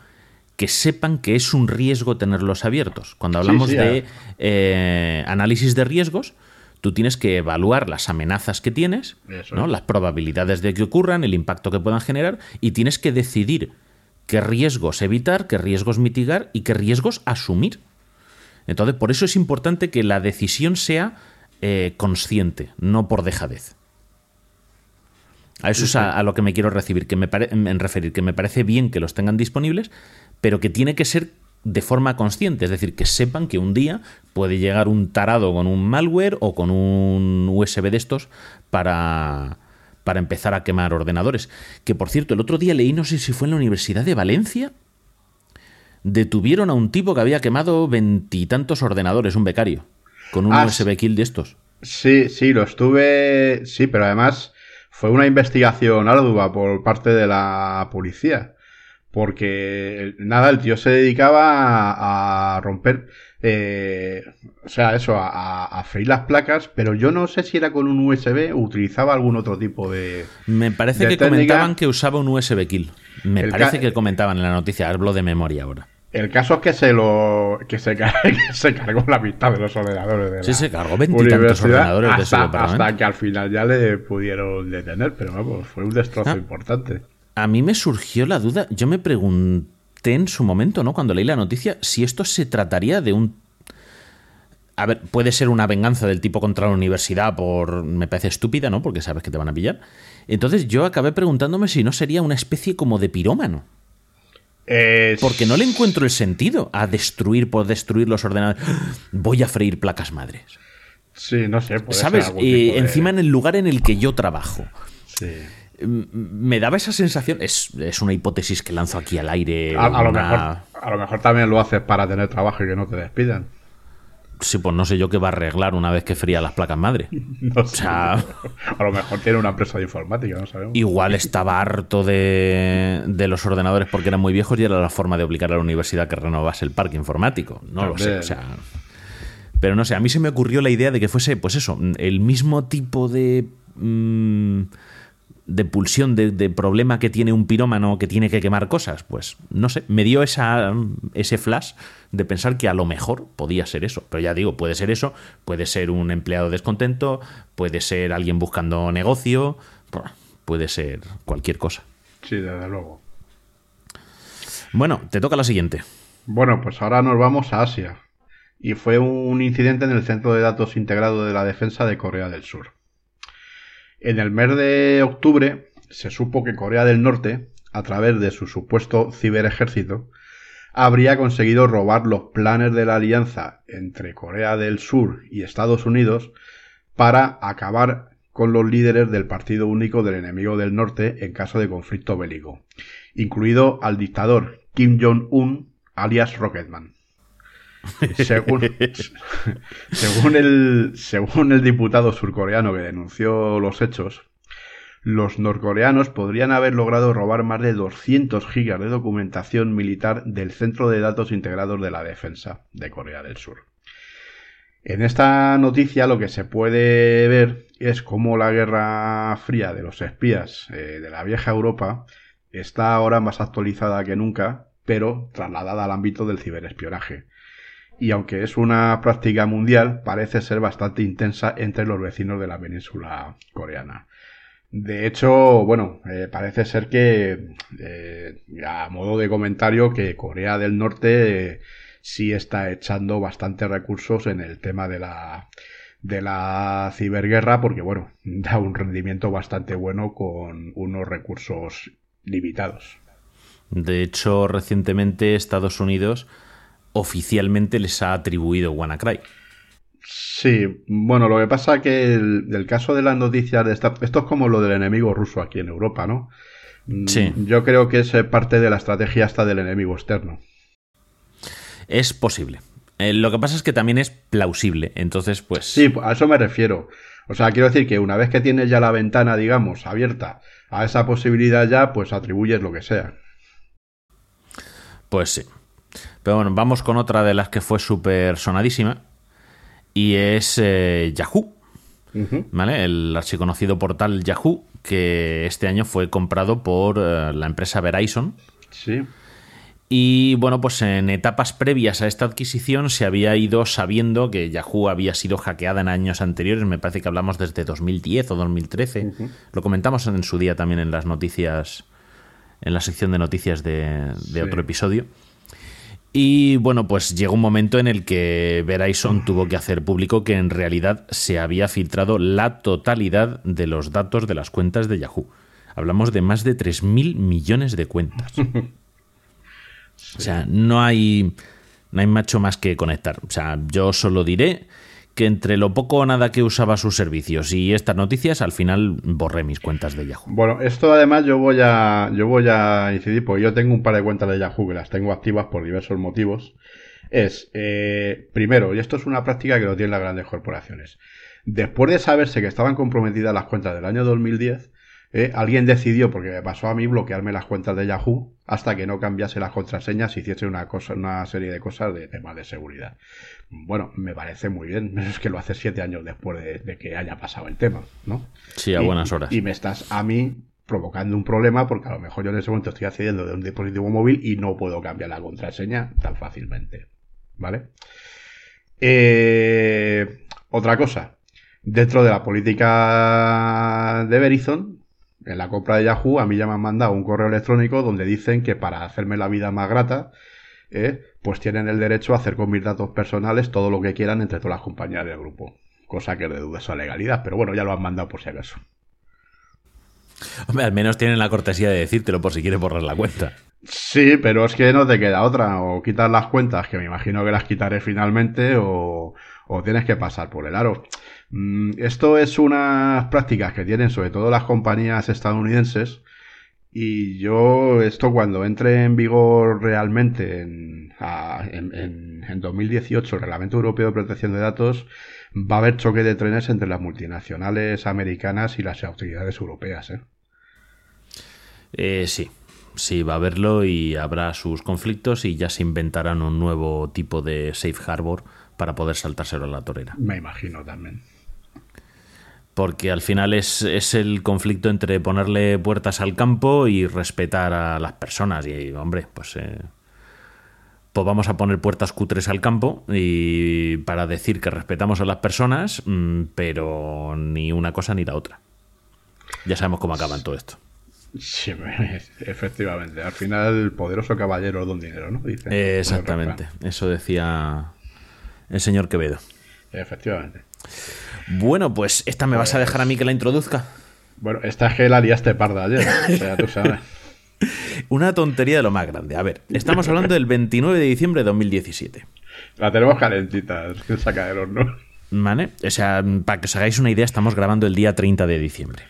C: que sepan que es un riesgo tenerlos abiertos. Cuando hablamos
B: sí,
C: de
B: eh.
C: análisis de riesgos, tú tienes que evaluar las amenazas que tienes, ¿no? las probabilidades de que ocurran, el impacto que puedan generar, y tienes que decidir qué riesgos evitar, qué riesgos mitigar y qué riesgos asumir. Entonces, por eso es importante que la decisión sea eh, consciente, no por dejadez. A eso es a, a lo que me quiero recibir, que me pare- en referir, que me parece bien que los tengan disponibles, pero que tiene que ser de forma consciente, es decir, que sepan que un día puede llegar un tarado con un malware o con un USB de estos para, para empezar a quemar ordenadores. Que por cierto, el otro día leí, no sé si fue en la Universidad de Valencia, detuvieron a un tipo que había quemado veintitantos ordenadores, un becario, con un
B: Ah,
C: USB kill de estos.
B: Sí, sí, lo estuve. Sí, pero además fue una investigación ardua por parte de la policía. Porque, nada, el tío se dedicaba a, a romper. eh, o sea, eso, a, a freír las placas, pero yo no sé si era con un USB o utilizaba algún otro tipo de.
C: Me parece
B: de
C: que
B: técnica-
C: comentaban que usaba un USB kill. Me
B: El
C: parece que comentaban en la noticia, hablo de memoria ahora.
B: El caso es que se lo. que se, car- <laughs> que se cargó la mitad de los ordenadores de
C: Sí,
B: la
C: se cargó veintitantos
B: universidad
C: ordenadores de ese
B: hasta,
C: departamento.
B: hasta que al final ya le pudieron detener, pero vamos, fue un destrozo
C: Ah.
B: importante.
C: A mí me surgió la duda, yo me pregunté en su momento, ¿no? Cuando leí la noticia, si esto se trataría de un... A ver, puede ser una venganza del tipo contra la universidad por... Me parece estúpida, ¿no? Porque sabes que te van a pillar. Entonces yo acabé preguntándome si no sería una especie como de pirómano.
B: Eh,
C: Porque no le encuentro el sentido a destruir por destruir los ordenadores. <gasps> Voy a freír placas madres.
B: Sí, no sé. puede ser
C: ¿Sabes?
B: algún
C: Y
B: tipo de-
C: encima en el lugar en el que yo trabajo.
B: Sí.
C: Me daba esa sensación, es, es una hipótesis que lanzo aquí al aire.
B: A, a lo
C: una-
B: mejor, a lo mejor también lo haces para tener trabajo y que no te despidan.
C: Sí, pues no sé yo qué va a arreglar una vez que fría las placas madre. <laughs>
B: No sé.
C: sea- <laughs>
B: A lo mejor tiene una empresa de informática, no sabemos.
C: Igual estaba harto de, de los ordenadores porque eran muy viejos y era la forma de obligar a la universidad que renovase el parque informático. No lo sé, o sea. Pero no sé, a mí se me ocurrió la idea de que fuese, pues eso, el mismo tipo de. mm, de pulsión, de, de problema que tiene un pirómano que tiene que quemar cosas. Pues no sé, me dio esa, ese flash de pensar que a lo mejor podía ser eso. Pero ya digo, puede ser eso, puede ser un empleado descontento, puede ser alguien buscando negocio, puede ser cualquier cosa.
B: Sí, desde luego.
C: Bueno, te toca la siguiente.
B: Bueno, pues ahora nos vamos a Asia. Y fue un incidente en el Centro de Datos Integrado de la Defensa de Corea del Sur. En el mes de octubre se supo que Corea del Norte, a través de su supuesto ciberejército, habría conseguido robar los planes de la alianza entre Corea del Sur y Estados Unidos para acabar con los líderes del Partido Único del Enemigo del Norte en caso de conflicto bélico, incluido al dictador Kim Jong-un, alias Rocketman. Según, el, según el diputado surcoreano que denunció los hechos, los norcoreanos podrían haber logrado robar más de 200 gigas de documentación militar del Centro de Datos Integrados de la Defensa de Corea del Sur. En esta noticia lo que se puede ver es cómo la Guerra Fría de los espías eh, de la vieja Europa está ahora más actualizada que nunca, pero trasladada al ámbito del ciberespionaje. Y aunque es una práctica mundial, parece ser bastante intensa entre los vecinos de la península coreana. De hecho, bueno, eh, parece ser que, eh, a modo de comentario, que Corea del Norte eh, sí está echando bastantes recursos en el tema de la, de la ciberguerra, porque, bueno, <laughs> da un rendimiento bastante bueno con unos recursos limitados.
C: De hecho, recientemente Estados Unidos oficialmente les ha atribuido WannaCry.
B: Sí, bueno, lo que pasa es que el, el caso de las noticias de esta, esto es como lo del enemigo ruso aquí en Europa, ¿no? Mm,
C: Sí.
B: Yo creo que es eh, parte de la estrategia hasta del enemigo externo.
C: Es posible. Eh, lo que pasa es que también es plausible. Entonces, pues.
B: Sí, a eso me refiero. O sea, quiero decir que una vez que tienes ya la ventana, digamos, abierta a esa posibilidad ya, pues atribuyes lo que sea.
C: Pues sí. Pero bueno, vamos con otra de las que fue súper sonadísima. Y es eh, Yahoo. ¿Vale? El archiconocido portal Yahoo, que este año fue comprado por eh, la empresa Verizon.
B: Sí.
C: Y bueno, pues en etapas previas a esta adquisición se había ido sabiendo que Yahoo había sido hackeada en años anteriores, me parece que hablamos desde 2010 o 2013. Lo comentamos en su día también en las noticias, en la sección de noticias de, de otro episodio. Y bueno, pues llegó un momento en el que Verizon tuvo que hacer público que en realidad se había filtrado la totalidad de los datos de las cuentas de Yahoo. Hablamos de más de 3.000 millones de cuentas. <laughs> O sea, no hay, no hay macho más que conectar. O sea, yo solo diré que entre lo poco o nada que usaba sus servicios y estas noticias, al final borré mis cuentas de Yahoo.
B: Bueno, esto además yo voy a yo voy a incidir porque yo tengo un par de cuentas de Yahoo que las tengo activas por diversos motivos. Es eh, primero, y esto es una práctica que lo tienen las grandes corporaciones. Después de saberse que estaban comprometidas las cuentas del año 2010, eh, alguien decidió, porque me pasó a mí, bloquearme las cuentas de Yahoo hasta que no cambiase las contraseñas y hiciese una, cosa, una serie de cosas de temas de seguridad. Bueno, me parece muy bien. <laughs> Es que lo hace siete años después de, que haya pasado el tema, ¿no?
C: Sí, a
B: Y-
C: buenas horas.
B: Y me estás a mí provocando un problema porque a lo mejor yo en ese momento estoy accediendo de un dispositivo móvil y no puedo cambiar la contraseña tan fácilmente. ¿Vale? Eh, otra cosa. Dentro de la política de Verizon, en la compra de Yahoo, a mí ya me han mandado un correo electrónico donde dicen que para hacerme la vida más grata, eh, pues tienen el derecho a hacer con mis datos personales todo lo que quieran entre todas las compañías del grupo. Cosa que de dudosa legalidad, pero bueno, ya lo han mandado por si acaso.
C: Hombre, al menos tienen la cortesía de decírtelo por si quieres borrar la cuenta.
B: Sí, pero es que no te queda otra. O quitas las cuentas, que me imagino que las quitaré finalmente, o, o tienes que pasar por el aro. Mm, Esto es unas prácticas que tienen sobre todo las compañías estadounidenses. Y yo, esto cuando entre en vigor realmente en, a- en, en- en 2018, el Reglamento Europeo de Protección de Datos, va a haber choque de trenes entre las multinacionales americanas y las autoridades europeas. ¿eh?
C: Eh, sí, sí, va a haberlo y habrá sus conflictos y ya se inventarán un nuevo tipo de safe harbor para poder saltárselo a la torera.
B: Me imagino también.
C: Porque al final es, es el conflicto entre ponerle puertas al campo y respetar a las personas. Y, hombre, pues, eh, pues vamos a poner puertas cutres al campo y para decir que respetamos a las personas, mm, pero ni una cosa ni la otra. Ya sabemos cómo acaban todo esto.
B: Sí, <laughs> efectivamente. Al final, el poderoso caballero don dinero, ¿no? Dice.
C: Exactamente, eso decía el señor Quevedo.
B: Efectivamente.
C: Bueno, pues esta me vas a dejar a mí que la introduzca.
B: Bueno, esta es que la liaste parda ayer. O sea, tú <laughs> sabes.
C: Una tontería de lo más grande. A ver, estamos hablando del 29 de diciembre de 2017.
B: La tenemos calentita, es que saca del horno.
C: ¿Vale? O sea, para que os hagáis una idea, estamos grabando el día 30 de diciembre.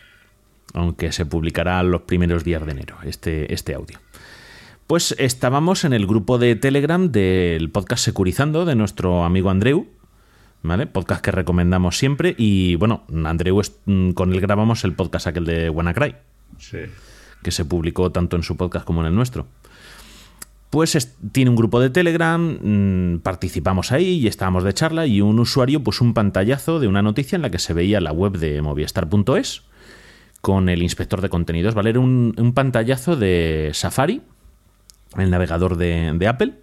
C: Aunque se publicará los primeros días de enero este, este audio. Pues estábamos en el grupo de Telegram del podcast Securizando de nuestro amigo Andreu. ¿Vale? Podcast que recomendamos siempre. Y bueno, Andreu, es- mm, con él grabamos el podcast aquel de WannaCry.
B: Sí.
C: que se publicó tanto en su podcast como en el nuestro. Pues es- tiene un grupo de Telegram, mm, participamos ahí y estábamos de charla y un usuario puso un pantallazo de una noticia en la que se veía la web de movistar.es con el inspector de contenidos, ¿vale? Era un, un pantallazo de Safari, el navegador de, de Apple,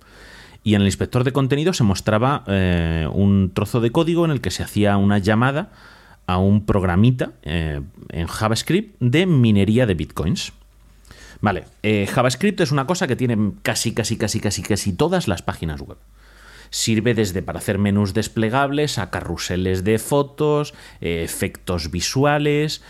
C: y en el inspector de contenidos se mostraba eh, un trozo de código en el que se hacía una llamada a un programita eh, en JavaScript de minería de bitcoins. Vale, eh, JavaScript es una cosa que tienen casi, casi, casi, casi, casi todas las páginas web. Sirve desde para hacer menús desplegables a carruseles de fotos, efectos visuales,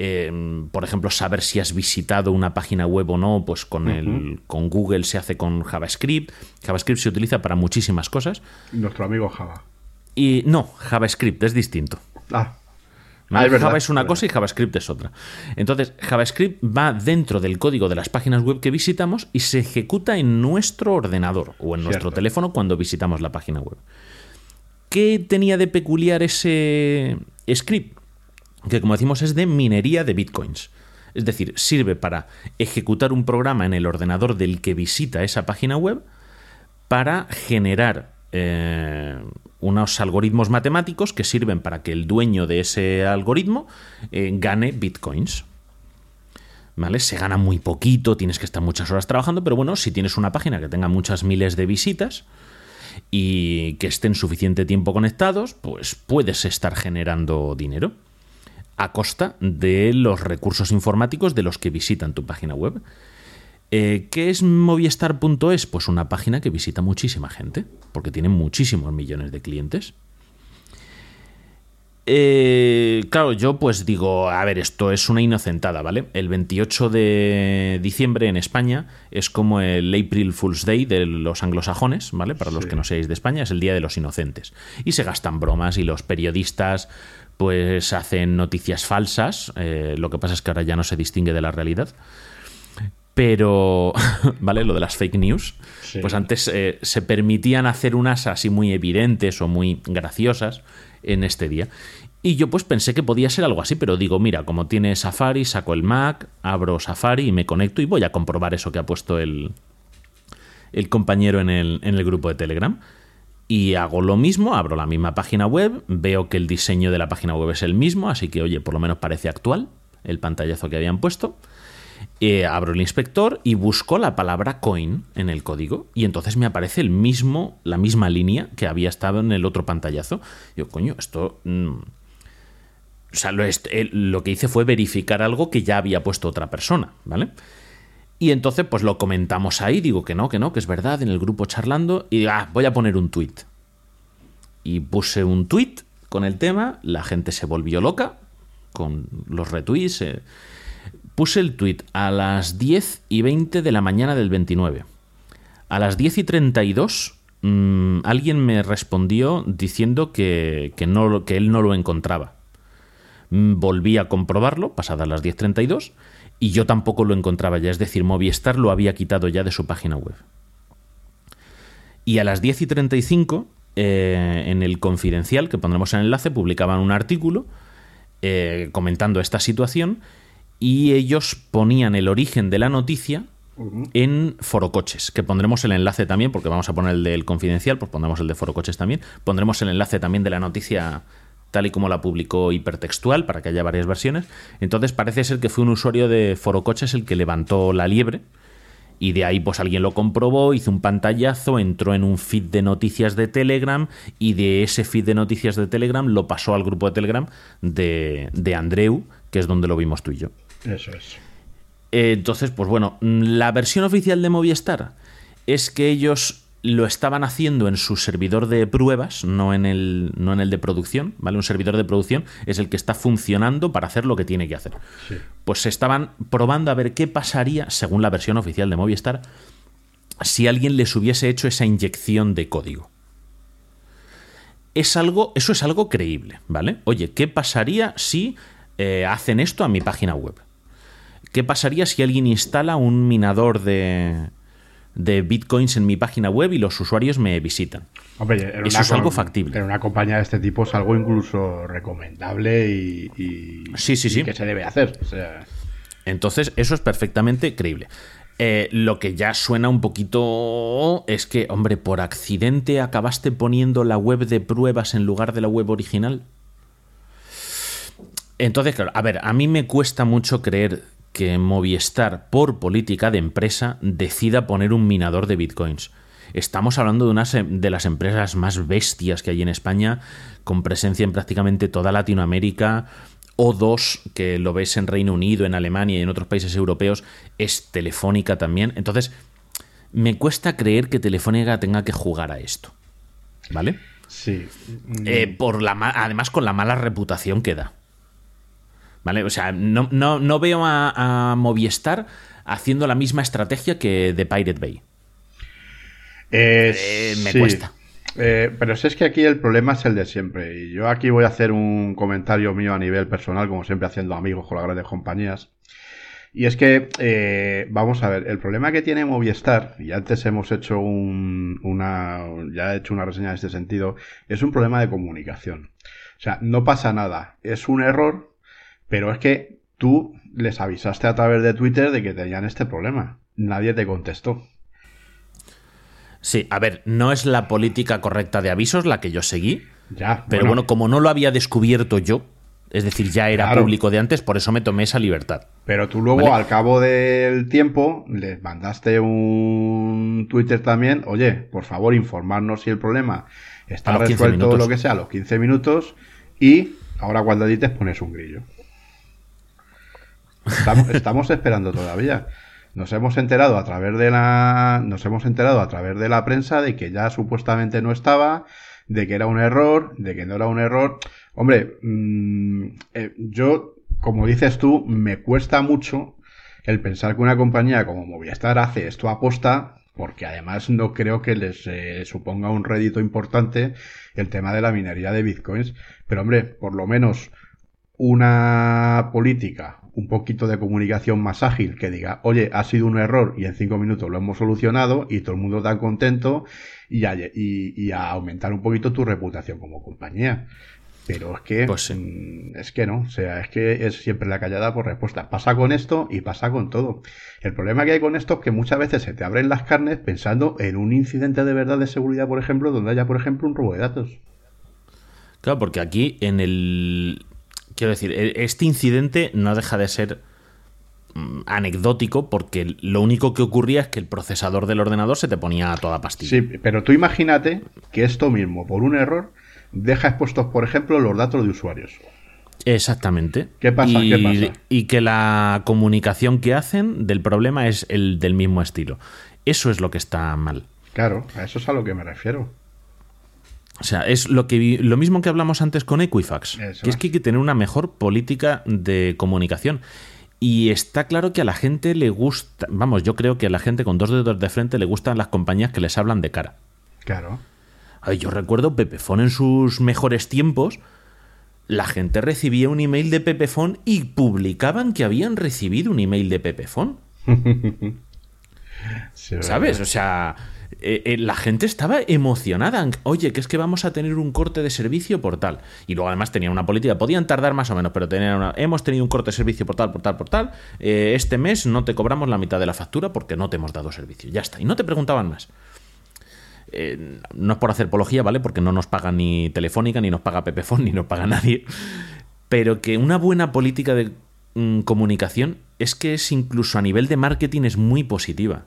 C: eh, por ejemplo, saber si has visitado una página web o no, pues con, el, con Google se hace con JavaScript. JavaScript se utiliza para muchísimas cosas.
B: Nuestro amigo Java.
C: Y no, JavaScript es distinto.
B: Ah. Ah, es verdad,
C: Java es una cosa y JavaScript es otra. Entonces, JavaScript va dentro del código de las páginas web que visitamos y se ejecuta en nuestro ordenador o en nuestro teléfono cuando visitamos la página web. ¿Qué tenía de peculiar ese script? Que como decimos es de minería de bitcoins. Es decir, sirve para ejecutar un programa en el ordenador del que visita esa página web para generar eh, unos algoritmos matemáticos que sirven para que el dueño de ese algoritmo eh, gane bitcoins. ¿Vale? Se gana muy poquito, tienes que estar muchas horas trabajando, pero bueno, si tienes una página que tenga muchas miles de visitas y que estén suficiente tiempo conectados, pues puedes estar generando dinero a costa de los recursos informáticos de los que visitan tu página web. Eh, ¿Qué es Movistar.es? Pues una página que visita muchísima gente, porque tiene muchísimos millones de clientes. Eh, claro, yo pues digo, a ver, esto es una inocentada, ¿vale? El 28 de diciembre en España es como el April Fool's Day de los anglosajones, ¿vale? Para los que no seáis de España, es el Día de los Inocentes. Y se gastan bromas y los periodistas pues hacen noticias falsas, eh, lo que pasa es que ahora ya no se distingue de la realidad. Pero, <laughs> ¿vale? Lo de las fake news.
B: Sí.
C: Pues antes eh, se permitían hacer unas así muy evidentes o muy graciosas en este día. Y yo pues pensé que podía ser algo así, pero digo, mira, como tiene Safari, saco el Mac, abro Safari y me conecto y voy a comprobar eso que ha puesto el, el compañero en el, en el grupo de Telegram. Y hago lo mismo, abro la misma página web, veo que el diseño de la página web es el mismo, así que oye, por lo menos parece actual el pantallazo que habían puesto. Eh, abro el inspector y busco la palabra coin en el código y entonces me aparece el mismo, la misma línea que había estado en el otro pantallazo. Yo, coño, esto... mm, o sea, lo, eh, lo que hice fue verificar algo que ya había puesto otra persona, ¿vale? Y entonces, pues lo comentamos ahí, digo que no, que no, que es verdad, en el grupo charlando, y ah, voy a poner un tweet. Y puse un tweet con el tema, la gente se volvió loca con los retweets. eh. Puse el tweet a las 10 y 20 de la mañana del 29. A las 10 y 32 mm, alguien me respondió diciendo que, que, no, que él no lo encontraba. Mm, Volví a comprobarlo, pasadas las 10.32, y yo tampoco lo encontraba ya, es decir, Movistar lo había quitado ya de su página web. Y a las 10 y 35, eh, en el Confidencial, que pondremos en el enlace, publicaban un artículo eh, comentando esta situación y ellos ponían el origen de la noticia en Forocoches, que pondremos el enlace también, porque vamos a poner el del Confidencial, pues pondremos el de Forocoches también. Pondremos el enlace también de la noticia tal y como la publicó hipertextual, para que haya varias versiones. Entonces parece ser que fue un usuario de Forocoches el que levantó la liebre y de ahí pues alguien lo comprobó, hizo un pantallazo, entró en un feed de noticias de Telegram y de ese feed de noticias de Telegram lo pasó al grupo de Telegram de, de Andreu, que es donde lo vimos tú y yo.
B: Eso es.
C: Entonces, pues bueno, mm, la versión oficial de Movistar es que ellos lo estaban haciendo en su servidor de pruebas, no en el, no en el de producción, ¿vale? Un servidor de producción es el que está funcionando para hacer lo que tiene que hacer.
B: Sí.
C: Pues se estaban probando a ver qué pasaría, según la versión oficial de Movistar, si alguien les hubiese hecho esa inyección de código. Es algo, eso es algo creíble, ¿vale? Oye, ¿qué pasaría si eh, hacen esto a mi página web? ¿Qué pasaría si alguien instala un minador de, de bitcoins en mi página web y los usuarios me visitan?
B: Hombre,
C: Eso es algo factible.
B: En una compañía de este tipo es algo incluso recomendable y, y-
C: Sí, sí,
B: y
C: sí.
B: que se debe hacer. O sea,
C: Entonces, eso es perfectamente creíble. Eh, lo que ya suena un poquito es que, hombre, por accidente acabaste poniendo la web de pruebas en lugar de la web original. Entonces, claro, a ver, a mí me cuesta mucho creer que Movistar, por política de empresa, decida poner un minador de bitcoins. Estamos hablando de una de las empresas más bestias que hay en España, con presencia en prácticamente toda Latinoamérica. O2, que lo ves en Reino Unido, en Alemania y en otros países europeos, es Telefónica también. Entonces, me cuesta creer que Telefónica tenga que jugar a esto. ¿Vale?
B: sí.
C: Eh, por la además con la mala reputación que da. ¿Vale? O sea, no, no- no veo a, a Movistar haciendo la misma estrategia que de Pirate Bay.
B: Eh,
C: Eh, me
B: sí.
C: cuesta.
B: Eh, pero si es que aquí el problema es el de siempre. Y yo aquí voy a hacer un comentario mío a nivel personal, como siempre haciendo amigos con las grandes compañías. Y es que, eh, vamos a ver, el problema que tiene Movistar, y antes hemos hecho un- una, ya he hecho una reseña en este sentido, es un problema de comunicación. O sea, no pasa nada, es un error, pero es que tú les avisaste a través de Twitter de que tenían este problema. Nadie te contestó.
C: Sí, a ver, no es la política correcta de avisos la que yo seguí,
B: Ya,
C: pero bueno, como no lo había descubierto yo, Es decir, ya era
B: Claro.
C: público de antes, por eso me tomé esa libertad.
B: Pero tú luego,
C: Vale.
B: al cabo del tiempo, les mandaste un Twitter también, oye, por favor, informarnos si el problema está
C: A los 15
B: resuelto o lo que sea a los 15 minutos y ahora cuando edites pones un grillo. Estamos, esperando todavía. Nos hemos enterado a través de la nos hemos enterado a través de la prensa de que ya supuestamente no estaba, de que era un error, de que no era un error. Hombre, mm, eh, yo, como dices tú, me cuesta mucho el pensar que una compañía como Movistar hace esto a posta, porque además no creo que les eh, suponga un rédito importante el tema de la minería de bitcoins. Pero hombre, por lo menos una política, un poquito de comunicación más ágil que diga, oye, ha sido un error y en cinco minutos lo hemos solucionado y todo el mundo está contento y a, y, y a aumentar un poquito tu reputación como compañía. Pero es que,
C: Pues sí.
B: mm, es que no, o sea, es que es siempre la callada por respuesta. Pasa con esto y pasa con todo. El problema que hay con esto es que muchas veces se te abren las carnes pensando en un incidente de verdad de seguridad, por ejemplo, donde haya, por ejemplo, un robo de datos.
C: Claro, porque aquí en el. Quiero decir, e- este incidente no deja de ser mm, anecdótico porque lo único que ocurría es que el procesador del ordenador se te ponía a toda pastilla.
B: Sí, pero tú imagínate que esto mismo, por un error, deja expuestos, por ejemplo, los datos de usuarios.
C: Exactamente.
B: ¿Qué pasa?
C: Y,
B: ¿Qué pasa?
C: y que la comunicación que hacen del problema es el del mismo estilo. Eso es lo que está mal.
B: Claro, a eso es a lo que me refiero.
C: O sea, es lo, que, lo mismo que hablamos antes con Equifax,
B: Eso
C: que es que hay que tener una mejor política de comunicación. Y está claro que a la gente le gusta, vamos, yo creo que a la gente con dos dedos de frente le gustan las compañías que les hablan de cara.
B: Claro.
C: Ay, yo recuerdo Pepefon en sus mejores tiempos, la gente recibía un email de Pepefon y publicaban que habían recibido un email de Pepefon. <laughs>
B: Sí, es
C: ¿Sabes? O sea, eh, eh, la gente estaba emocionada. Oye, que es que vamos a tener un corte de servicio por tal. Y luego además tenían una política. Podían tardar más o menos, pero tenían una... hemos tenido un corte de servicio por tal, por tal, por tal. Eh, este mes no te cobramos la mitad de la factura porque no te hemos dado servicio. Ya está. Y no te preguntaban más. No es por hacer apología, ¿vale? Porque no nos paga ni Telefónica, ni nos paga Pepefon, <laughs> ni nos paga nadie. Pero que una buena política de mm, comunicación es que es incluso a nivel de marketing es muy positiva.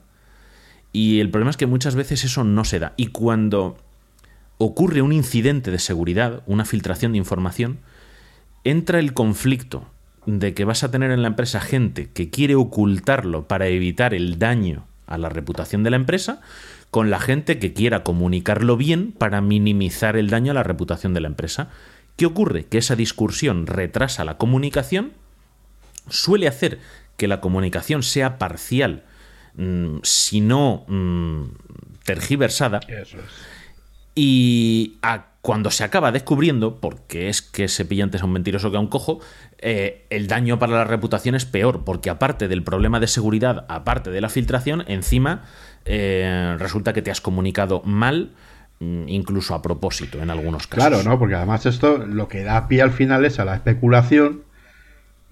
C: Y el problema es que muchas veces eso no se da. Y cuando ocurre un incidente de seguridad, una filtración de información, entra el conflicto de que vas a tener en la empresa gente que quiere ocultarlo para evitar el daño a la reputación de la empresa, con la gente que quiera comunicarlo bien para minimizar el daño a la reputación de la empresa. ¿Qué ocurre? Que esa discusión retrasa la comunicación, suele hacer que la comunicación sea parcial, mm, si no mm, tergiversada,
B: Eso es.
C: y a- cuando se acaba descubriendo, porque es que se pilla antes a un mentiroso que a un cojo, eh, el daño para la reputación es peor, porque aparte del problema de seguridad, aparte de la filtración, encima eh, resulta que te has comunicado mal, mm, incluso a propósito en algunos casos.
B: Claro, ¿no? Porque además esto lo que da pie al final es a la especulación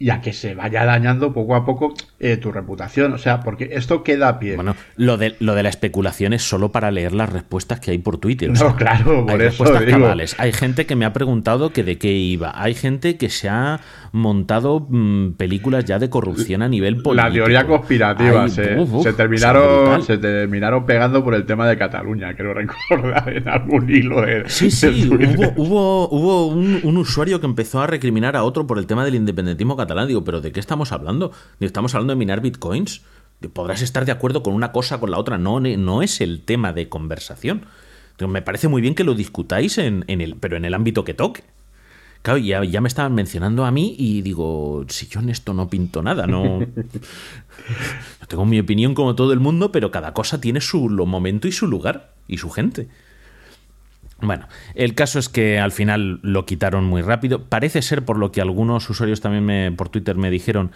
B: y a que se vaya dañando poco a poco eh, tu reputación. O sea, porque esto queda a pie.
C: Bueno, lo de, lo de la especulación es solo para leer las respuestas que hay por Twitter. o
B: No,
C: sea,
B: claro, por
C: hay
B: eso
C: respuestas
B: digo.
C: cabales. Hay gente que me ha preguntado que de qué iba. Hay gente que se ha montado mm, películas ya de corrupción a nivel político.
B: la teoría conspirativa se,
C: uf, uf,
B: se
C: o sea,
B: terminaron se terminaron pegando por el tema de Cataluña, creo <laughs> recordar en algún hilo de
C: Sí, sí, hubo, hubo un, un usuario que empezó a recriminar a otro por el tema del independentismo catalán. Digo, ¿pero de qué estamos hablando? Digo, ¿Estamos hablando de minar bitcoins? Digo, Podrás estar de acuerdo con una cosa, con la otra. No, no es el tema de conversación. Digo, Me parece muy bien que lo discutáis, en, en el, pero en el ámbito que toque. Claro, ya, ya me estaban mencionando a mí y digo, si yo en esto no pinto nada, no... <laughs> Tengo mi opinión como todo el mundo, pero cada cosa tiene su lo- momento y su lugar y su gente. Bueno, el caso es que al final lo quitaron muy rápido. Parece ser, por lo que algunos usuarios también me, por Twitter me dijeron,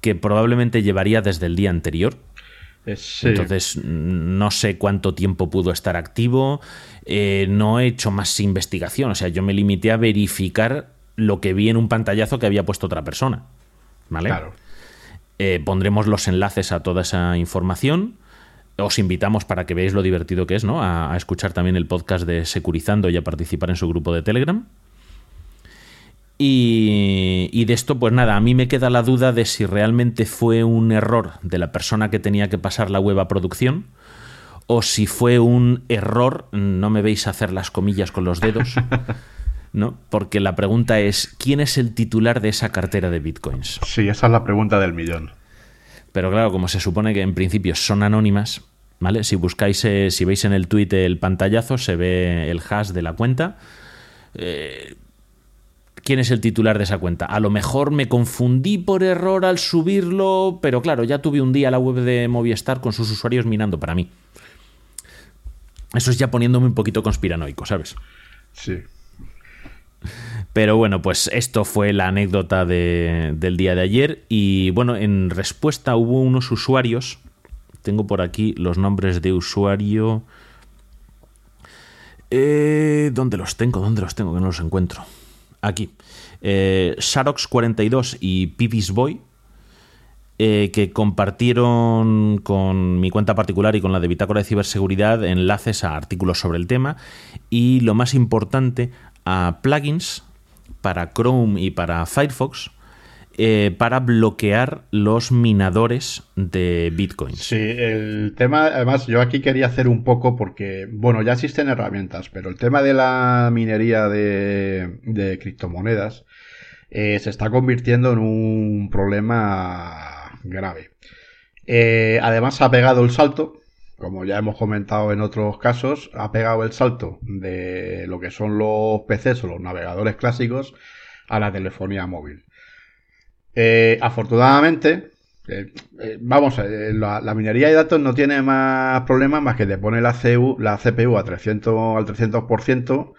C: que probablemente llevaría desde el día anterior.
B: Eh, sí.
C: Entonces, no sé cuánto tiempo pudo estar activo. eh, no he hecho más investigación. O sea, yo me limité a verificar lo que vi en un pantallazo que había puesto otra persona. ¿Vale?
B: claro.
C: Eh, pondremos los enlaces a toda esa información. Os invitamos para que veáis lo divertido que es, ¿no? A, a escuchar también el podcast de Securizando y a participar en su grupo de Telegram. Y, y, de esto, pues nada, a mí me queda la duda de si realmente fue un error de la persona que tenía que pasar la web a producción o si fue un error, no me veis hacer las comillas con los dedos, <laughs> ¿no? Porque la pregunta es, ¿quién es el titular de esa cartera de bitcoins?
B: Sí, esa es la pregunta del millón.
C: Pero claro, como se supone que en principio son anónimas, ¿vale? Si buscáis, eh, si veis en el tweet el pantallazo, se ve el hash de la cuenta. Eh, quién es el titular de esa cuenta. A lo mejor me confundí por error al subirlo, pero claro, ya tuve un día la web de Movistar con sus usuarios minando para mí. Eso es ya poniéndome un poquito conspiranoico, ¿sabes?
B: Sí.
C: Pero bueno, pues esto fue la anécdota de, del día de ayer. Y bueno, en respuesta hubo unos usuarios. Tengo por aquí los nombres de usuario. Eh, ¿Dónde los tengo? ¿Dónde los tengo? Que no los encuentro. Aquí. Eh, Sharox42 y Pibis Boy. Eh, que compartieron con mi cuenta particular y con la de Bitácora de Ciberseguridad enlaces a artículos sobre el tema y lo más importante a plugins para Chrome y para Firefox eh, para bloquear los minadores de bitcoins.
B: Sí, el tema, además yo aquí quería hacer un poco porque, bueno, ya existen herramientas, pero el tema de la minería de, criptomonedas eh, se está convirtiendo en un problema grave. Eh, además ha pegado el salto, como ya hemos comentado en otros casos, ha pegado el salto de lo que son los PCs o los navegadores clásicos a la telefonía móvil. Eh, afortunadamente, eh, vamos, la, minería de datos no tiene más problemas más que te pone la, CPU, la CPU a 300, al 300%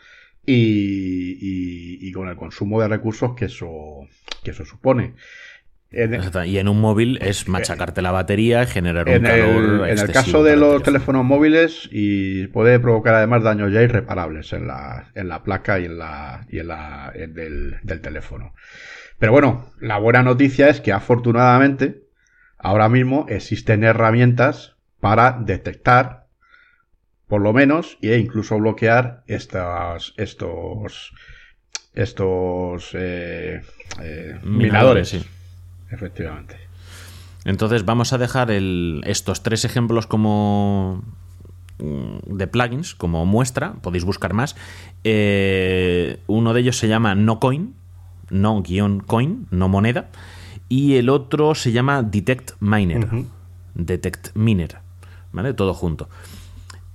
B: y, y, y, con el consumo de recursos que eso, que eso supone.
C: Y en un móvil es machacarte la batería, generar un calor.
B: en el caso de los teléfonos móviles, y puede provocar además daños ya irreparables en la, en la placa y en la, y en la del, del teléfono. Pero bueno, la buena noticia es que afortunadamente ahora mismo existen herramientas para detectar, por lo menos, e incluso bloquear estas, estos, estos eh, eh, minadores.
C: sí.
B: Efectivamente.
C: Entonces vamos a dejar el, estos tres ejemplos como de plugins como muestra, podéis buscar más. Eh, uno de ellos se llama NoCoin, no-coin, no moneda, y el otro se llama Detect Miner, uh -huh. Detect Miner, ¿vale? Todo junto.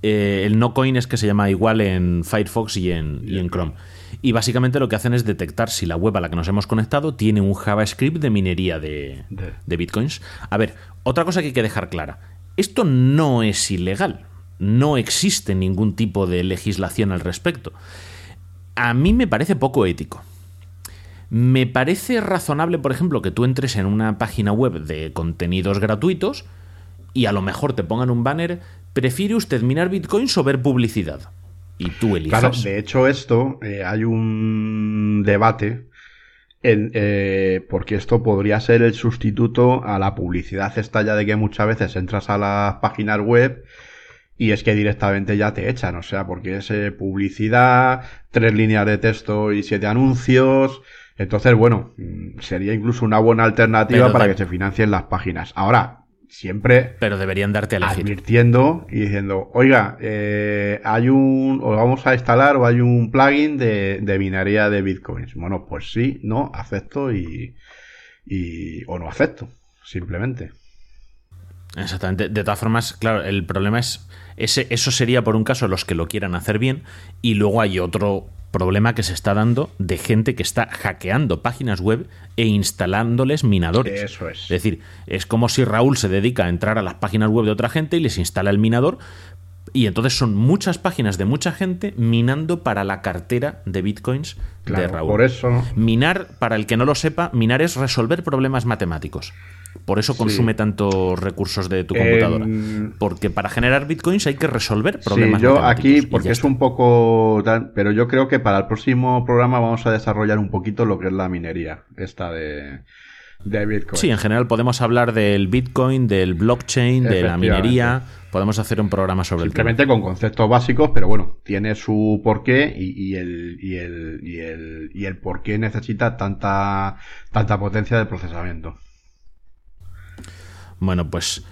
C: Eh, el NoCoin es que se llama igual en Firefox y en, y en Chrome. Y básicamente lo que hacen es detectar si la web a la que nos hemos conectado tiene un JavaScript de minería de, bitcoins. A ver, otra cosa que hay que dejar clara. Esto no es ilegal. No existe ningún tipo de legislación al respecto. A mí me parece poco ético. Me parece razonable, por ejemplo, que tú entres en una página web de contenidos gratuitos y a lo mejor te pongan un banner, ¿prefiere usted minar bitcoins o ver publicidad? Y tú eliges.
B: Claro, de hecho esto, eh, hay un debate en, eh, porque esto podría ser el sustituto a la publicidad esta ya de que muchas veces entras a las páginas web y es que directamente ya te echan, o sea, porque es eh, publicidad, tres líneas de texto y siete anuncios. Entonces, bueno, sería incluso una buena alternativa Pero para que se financien las páginas. Ahora, siempre
C: pero deberían darte a elegir.
B: advirtiendo y diciendo oiga eh, hay un o vamos a instalar o hay un plugin de, de minería de bitcoins bueno pues sí no acepto y, y o no acepto simplemente
C: Exactamente. De todas formas, claro, el problema es. Ese, eso sería por un caso los que lo quieran hacer bien. Y luego hay otro problema que se está dando de gente que está hackeando páginas web e instalándoles minadores.
B: Eso es.
C: Es decir, es como si Raúl se dedica a entrar a las páginas web de otra gente y les instala el minador. Y entonces son muchas páginas de mucha gente minando para la cartera de bitcoins
B: claro,
C: de Raúl.
B: Por eso.
C: Minar, para el que no lo sepa, minar es resolver problemas matemáticos. Por eso consume sí. tantos recursos de tu computadora. Eh, porque para generar bitcoins hay que resolver problemas.
B: Sí, yo aquí, porque es un poco. Pero yo creo que para el próximo programa vamos a desarrollar un poquito lo que es la minería, esta de, de Bitcoin.
C: Sí, en general podemos hablar del Bitcoin, del blockchain, de la minería. Podemos hacer un programa sobre el tema.
B: Simplemente con conceptos básicos, pero bueno, tiene su porqué y, y el, y, el, y, el, y el por qué necesita tanta, tanta potencia de procesamiento.
C: Bueno, pues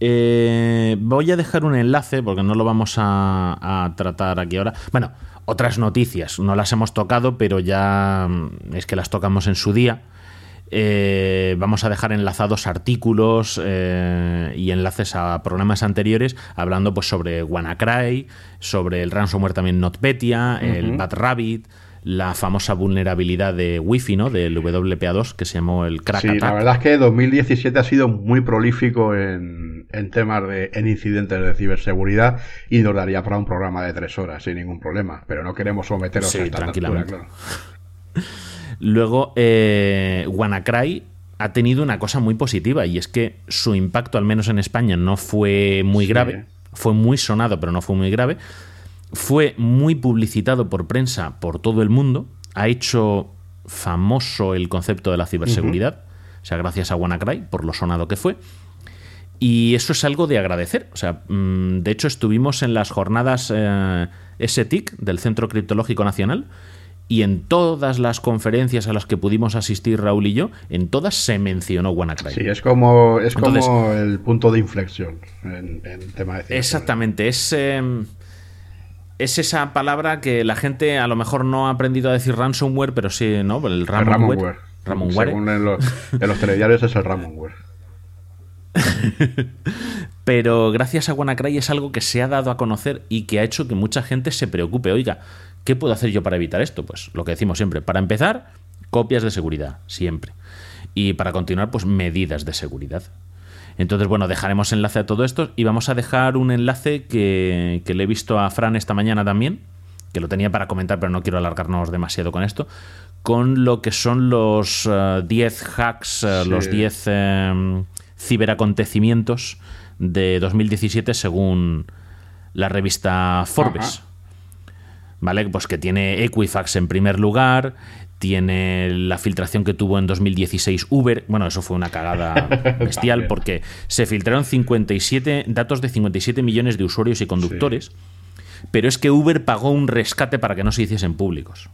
C: eh, voy a dejar un enlace porque no lo vamos a, a tratar aquí ahora. Bueno, otras noticias, no las hemos tocado, pero ya mm, es que las tocamos en su día. Eh, vamos a dejar enlazados artículos eh, y enlaces a programas anteriores hablando pues sobre WannaCry, sobre el ransomware también NotPetya, el Bad Rabbit, la famosa vulnerabilidad de Wi-Fi, ¿no? Del WPA2 que se llamó el Crack
B: Sí,
C: Attack.
B: la verdad es que 2017 ha sido muy prolífico en, en temas de en incidentes de ciberseguridad y nos daría para un programa de tres horas sin ningún problema. Pero no queremos someteros
C: Sí,
B: a esta tortura,
C: tranquilamente.
B: claro.
C: Luego, eh, WannaCry ha tenido una cosa muy positiva y es que su impacto, al menos en España, no fue muy
B: Sí.
C: grave. Fue muy sonado, pero no fue muy grave. Fue muy publicitado por prensa por todo el mundo. Ha hecho famoso el concepto de la ciberseguridad. O sea, gracias a WannaCry, por lo sonado que fue. Y eso es algo de agradecer. O sea, mm, de hecho, estuvimos en las jornadas eh, STIC del Centro Criptológico Nacional. Y en todas las conferencias a las que pudimos asistir Raúl y yo, en todas se mencionó WannaCry.
B: Sí, es como, es
C: Entonces-
B: como el punto de inflexión en, en tema de ciberseguridad.
C: Exactamente, es, eh, es esa palabra que la gente a lo mejor no ha aprendido a decir ransomware, pero sí, ¿no? El
B: El
C: ransomware.
B: Ramonware.
C: Ramonware.
B: Según en los, en los telediarios es el Ramonware. <laughs>
C: Pero gracias a WannaCry es algo que se ha dado a conocer y que ha hecho que mucha gente se preocupe. Oiga, ¿qué puedo hacer yo para evitar esto? Pues lo que decimos siempre. Para empezar, copias de seguridad, siempre. Y para continuar, pues medidas de seguridad. Entonces, bueno, dejaremos enlace a todo esto y vamos a dejar un enlace que, que le he visto a Fran esta mañana también, que lo tenía para comentar, pero no quiero alargarnos demasiado con esto, con lo que son los eh, 10 hacks, eh,
B: Sí.
C: los 10 eh, ciberacontecimientos de 2017 según la revista Forbes.
B: Ajá.
C: ¿Vale? Pues que tiene Equifax en primer lugar, tiene la filtración que tuvo en 2016 Uber. Bueno, eso fue una cagada <laughs> bestial porque se filtraron 57 datos de 57 millones de usuarios y conductores, pero es que Uber pagó un rescate para que no se hiciesen públicos.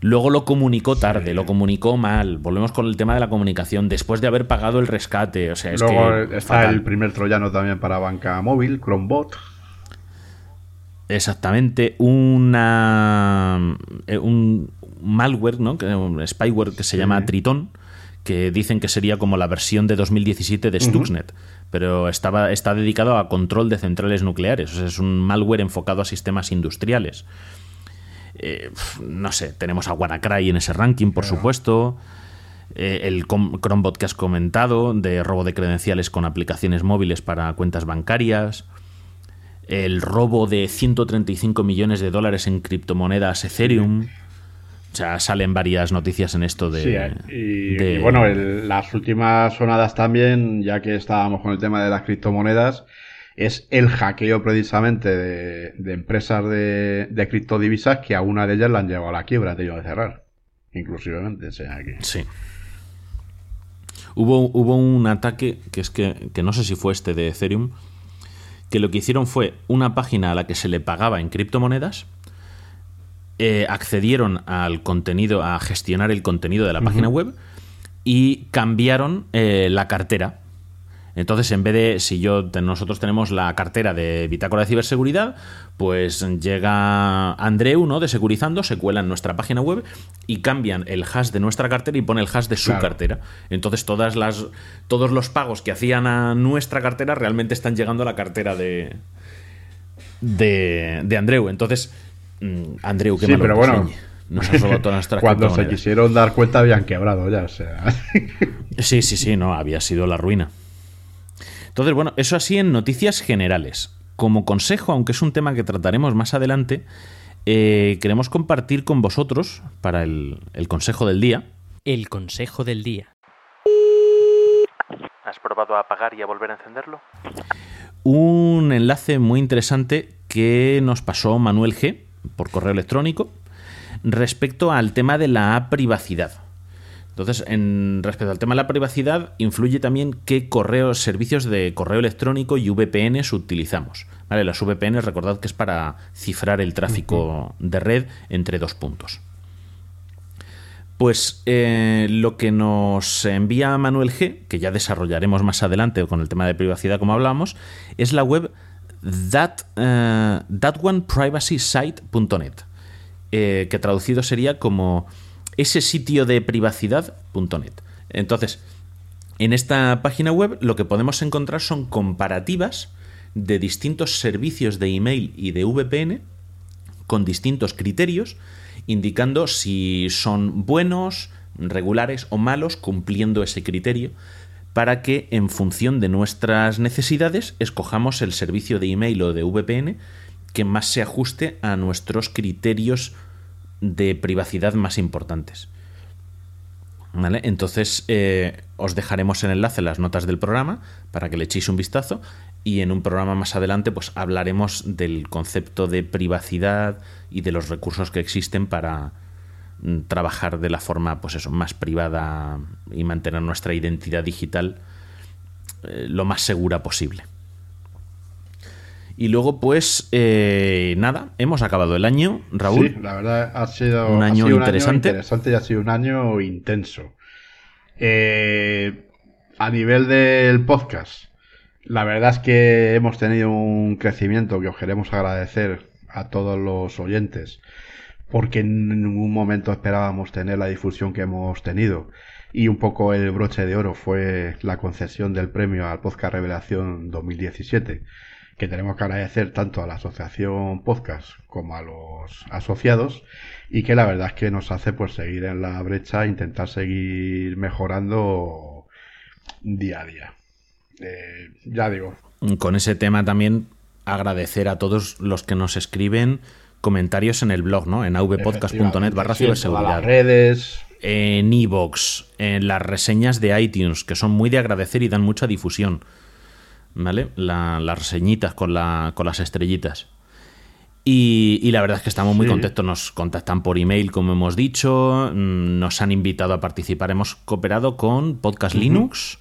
C: Luego lo comunicó tarde, lo comunicó mal. Volvemos con el tema de la comunicación. Después de haber pagado el rescate. O sea, es
B: Luego
C: que
B: está
C: fatal.
B: el primer troyano también para banca móvil, Chromebot.
C: Exactamente, una eh, un malware, ¿no? Un spyware que se llama Triton, que dicen que sería como la versión de 2017 de Stuxnet, pero estaba, está dedicado a control de centrales nucleares. O sea, es un malware enfocado a sistemas industriales. Eh, no sé, tenemos a WannaCry en ese ranking, por supuesto. Eh, el Chromebot que has comentado, de robo de credenciales con aplicaciones móviles para cuentas bancarias el robo de 135 millones de dólares en criptomonedas Ethereum. O sea, salen varias noticias en esto de.
B: Sí, eh, y,
C: de-
B: y bueno, el- las últimas sonadas también, ya que estábamos con el tema de las criptomonedas, es el hackeo precisamente de, de empresas de, de criptodivisas que a una de ellas la han llevado a la quiebra, han tenido que cerrar. Inclusivamente, o sea que...
C: Sí. Hubo, hubo un ataque que es que, que no sé si fue este de Ethereum, que lo que hicieron fue una página a la que se le pagaba en criptomonedas, eh, accedieron al contenido, a gestionar el contenido de la página web y cambiaron eh, la cartera. Entonces, en vez de, si yo nosotros tenemos la cartera de Bitácora de Ciberseguridad, pues llega Andreu, ¿no? De Securizando, se cuela en nuestra página web y cambian el hash de nuestra cartera y pone el hash de su
B: Claro.
C: cartera. Entonces, todas las, todos los pagos que hacían a nuestra cartera realmente están llegando a la cartera de, de, de Andreu. Entonces, Andreu, qué
B: Sí,
C: malo
B: pero bueno.
C: Nos has robado todas <laughs> nuestras
B: Cuando se quisieron dar cuenta habían quebrado ya, o sea... <laughs>
C: Sí, sí, sí, no, había sido la ruina. Entonces, bueno, eso así en noticias generales. Como consejo, aunque es un tema que trataremos más adelante, eh, queremos compartir con vosotros, para el, el consejo del día,
E: El consejo del día.
C: ¿Has probado a apagar y a volver a encenderlo? Un enlace muy interesante que nos pasó Manuel G por correo electrónico respecto al tema de la privacidad. Entonces, en respecto al tema de la privacidad, influye también qué correos, servicios de correo electrónico y VPNs utilizamos. ¿Vale? Las VPNs, recordad que es para cifrar el tráfico de red entre dos puntos. Pues eh, lo que nos envía Manuel G, que ya desarrollaremos más adelante con el tema de privacidad como hablamos, es la web that, eh, thatoneprivacysite.net, eh, que traducido sería como ese sitio de privacidad.net. Entonces, en esta página web lo que podemos encontrar son comparativas de distintos servicios de email y de VPN con distintos criterios indicando si son buenos, regulares o malos, cumpliendo ese criterio, para que en función de nuestras necesidades escojamos el servicio de email o de VPN que más se ajuste a nuestros criterios de privacidad más importantes. ¿Vale? Entonces eh, os dejaremos el enlace en las notas del programa para que le echéis un vistazo y en un programa más adelante pues hablaremos del concepto de privacidad y de los recursos que existen para trabajar de la forma pues eso más privada y mantener nuestra identidad digital eh, lo más segura posible. Y luego pues eh, nada hemos acabado el año Raúl.
B: Sí la verdad ha sido
C: un año interesante.
B: interesante y ha sido un año intenso. Eh, a nivel del podcast la verdad es que hemos tenido un crecimiento que os queremos agradecer a todos los oyentes, porque en ningún momento esperábamos tener la difusión que hemos tenido. Y un poco el broche de oro fue la concesión del premio al Podcast Revelación 2017, que tenemos que agradecer tanto a la Asociación Podcast como a los asociados, y que la verdad es que nos hace pues seguir en la brecha, intentar seguir mejorando día a día. Eh, ya digo.
C: Con ese tema también agradecer a todos los que nos escriben comentarios en el blog, ¿no? En avpodcast.net barra ciberseguridad.
B: las redes.
C: En iVoox, en las reseñas de iTunes, que son muy de agradecer y dan mucha difusión. ¿Vale? las reseñitas con, la, con las estrellitas. Y, la verdad es que estamos muy contentos. Nos contactan por email, como hemos dicho. Mm, nos han invitado a participar. Hemos cooperado con Podcast Linux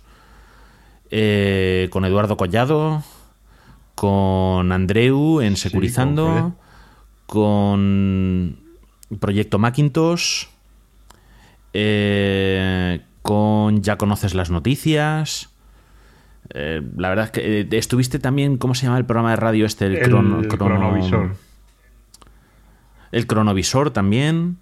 C: eh, con Eduardo Collado, con Andreu en Securizando, con Proyecto Macintosh, eh, con Ya conoces las noticias. Eh, la verdad es que estuviste también, ¿cómo se llama el programa de radio este?
B: El, cronovisor.
C: El cronovisor también.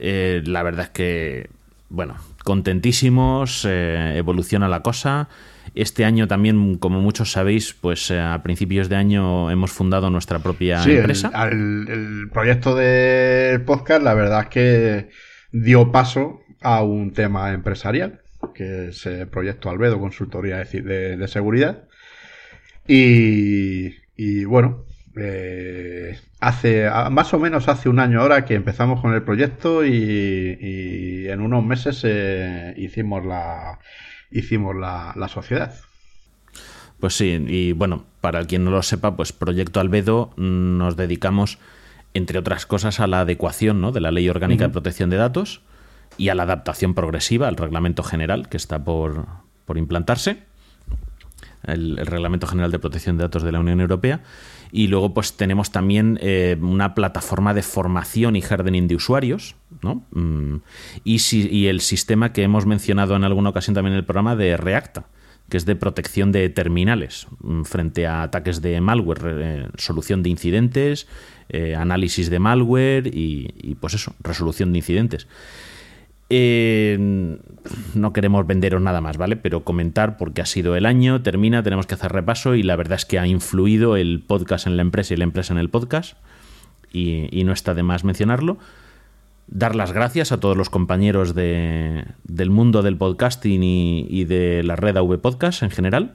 C: la verdad es que, bueno, contentísimos, eh, evoluciona la cosa. Este año también, como muchos sabéis, pues eh, a principios de año hemos fundado nuestra propia empresa.
B: El, el, proyecto del podcast, la verdad es que dio paso a un tema empresarial, que es el proyecto Albedo, consultoría de, de seguridad. Y, y bueno, eh, hace más o menos hace un año ahora que empezamos con el proyecto y, en unos meses eh, hicimos la hicimos la, sociedad.
C: Pues sí, y bueno, para quien no lo sepa, pues Proyecto Albedo mm, nos dedicamos, entre otras cosas, a la adecuación ¿no? de la Ley Orgánica de Protección de Datos y a la adaptación progresiva al Reglamento General que está por, por implantarse, el Reglamento General de Protección de Datos de la Unión Europea. Y luego pues tenemos también eh, una plataforma de formación y hardening de usuarios, ¿no? Mm, y, y, el sistema que hemos mencionado en alguna ocasión también en el programa de Reacta, que es de protección de terminales mm, frente a ataques de malware, eh, solución de incidentes, eh, análisis de malware y, y pues eso, resolución de incidentes. Eh, no queremos venderos nada más, ¿vale? Pero comentar porque ha sido el año, termina, tenemos que hacer repaso y la verdad es que ha influido el podcast en la empresa y la empresa en el podcast y, no está de más mencionarlo. Dar las gracias a todos los compañeros de, del mundo del podcasting y, de la red AV Podcast en general.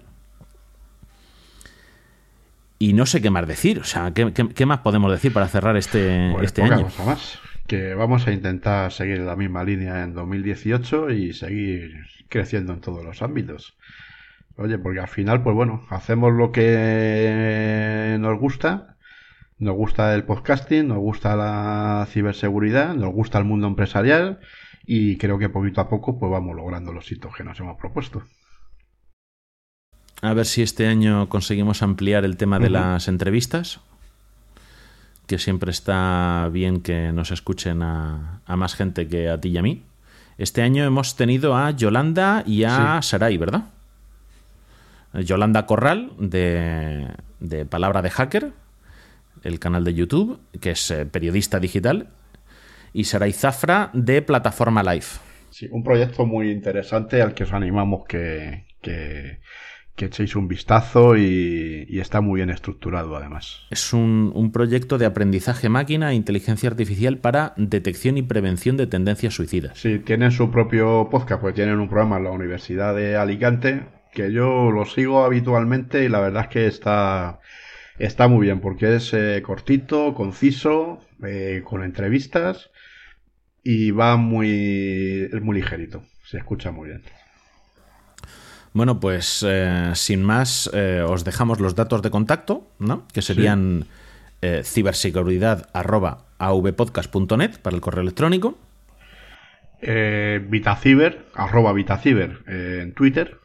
C: Y no sé qué más decir, o sea, ¿qué, más podemos decir para cerrar este,
B: pues
C: este año?
B: Más que vamos a intentar seguir la misma línea en 2018 y seguir creciendo en todos los ámbitos. Oye, porque al final, pues bueno, hacemos lo que nos gusta. Nos gusta el podcasting, nos gusta la ciberseguridad, nos gusta el mundo empresarial y creo que poquito a poco pues vamos logrando los hitos que nos hemos propuesto.
C: A ver si este año conseguimos ampliar el tema de las entrevistas, que siempre está bien que nos escuchen a, más gente que a ti y a mí. Este año hemos tenido a Yolanda y a Sarai, ¿verdad? Yolanda Corral, de, de Palabra de Hacker, el canal de YouTube, que es eh, periodista digital, y Sarai Zafra, de Plataforma Live.
B: Sí, un proyecto muy interesante al que os animamos que, que, echéis un vistazo y, está muy bien estructurado además.
C: Es un, un, proyecto de aprendizaje máquina e inteligencia artificial para detección y prevención de tendencias suicidas.
B: Sí, tienen su propio podcast, pues tienen un programa en la Universidad de Alicante que yo lo sigo habitualmente y la verdad es que está, está muy bien porque es eh, cortito, conciso, eh, con entrevistas y va muy, es muy ligerito, se escucha muy bien.
C: Bueno, pues eh, sin más, os dejamos los datos de contacto, ¿no? Que serían ciberseguridad.avpodcast.net para el correo electrónico.
B: Vitaciber, arroba Vitaciber en Twitter.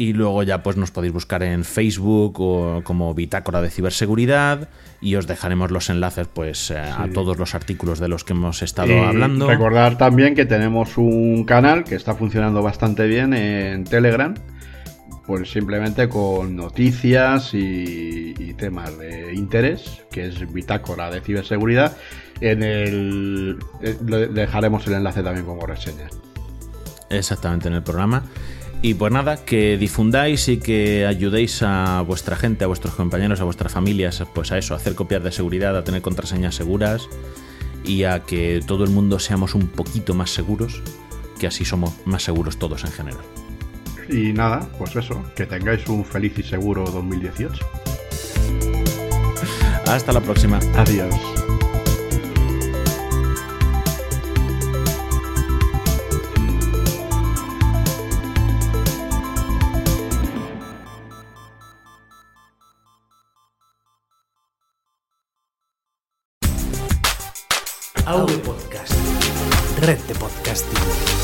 C: Y luego ya pues nos podéis buscar en Facebook o como Bitácora de Ciberseguridad y os dejaremos los enlaces pues eh, a todos los artículos de los que hemos estado hablando.
B: Recordar también que tenemos un canal que está funcionando bastante bien en Telegram, pues simplemente con noticias y, temas de interés, que es Bitácora de Ciberseguridad. En el eh, dejaremos el enlace también como reseña.
C: Exactamente en el programa. Y pues nada, que difundáis y que ayudéis a vuestra gente, a vuestros compañeros, a vuestras familias, pues a eso, a hacer copias de seguridad, a tener contraseñas seguras y a que todo el mundo seamos un poquito más seguros, que así somos más seguros todos en general.
B: Y nada, pues eso, que tengáis un feliz y seguro 2018.
C: Hasta la próxima.
B: Adiós.
F: Audio Podcast. Red de Podcasting.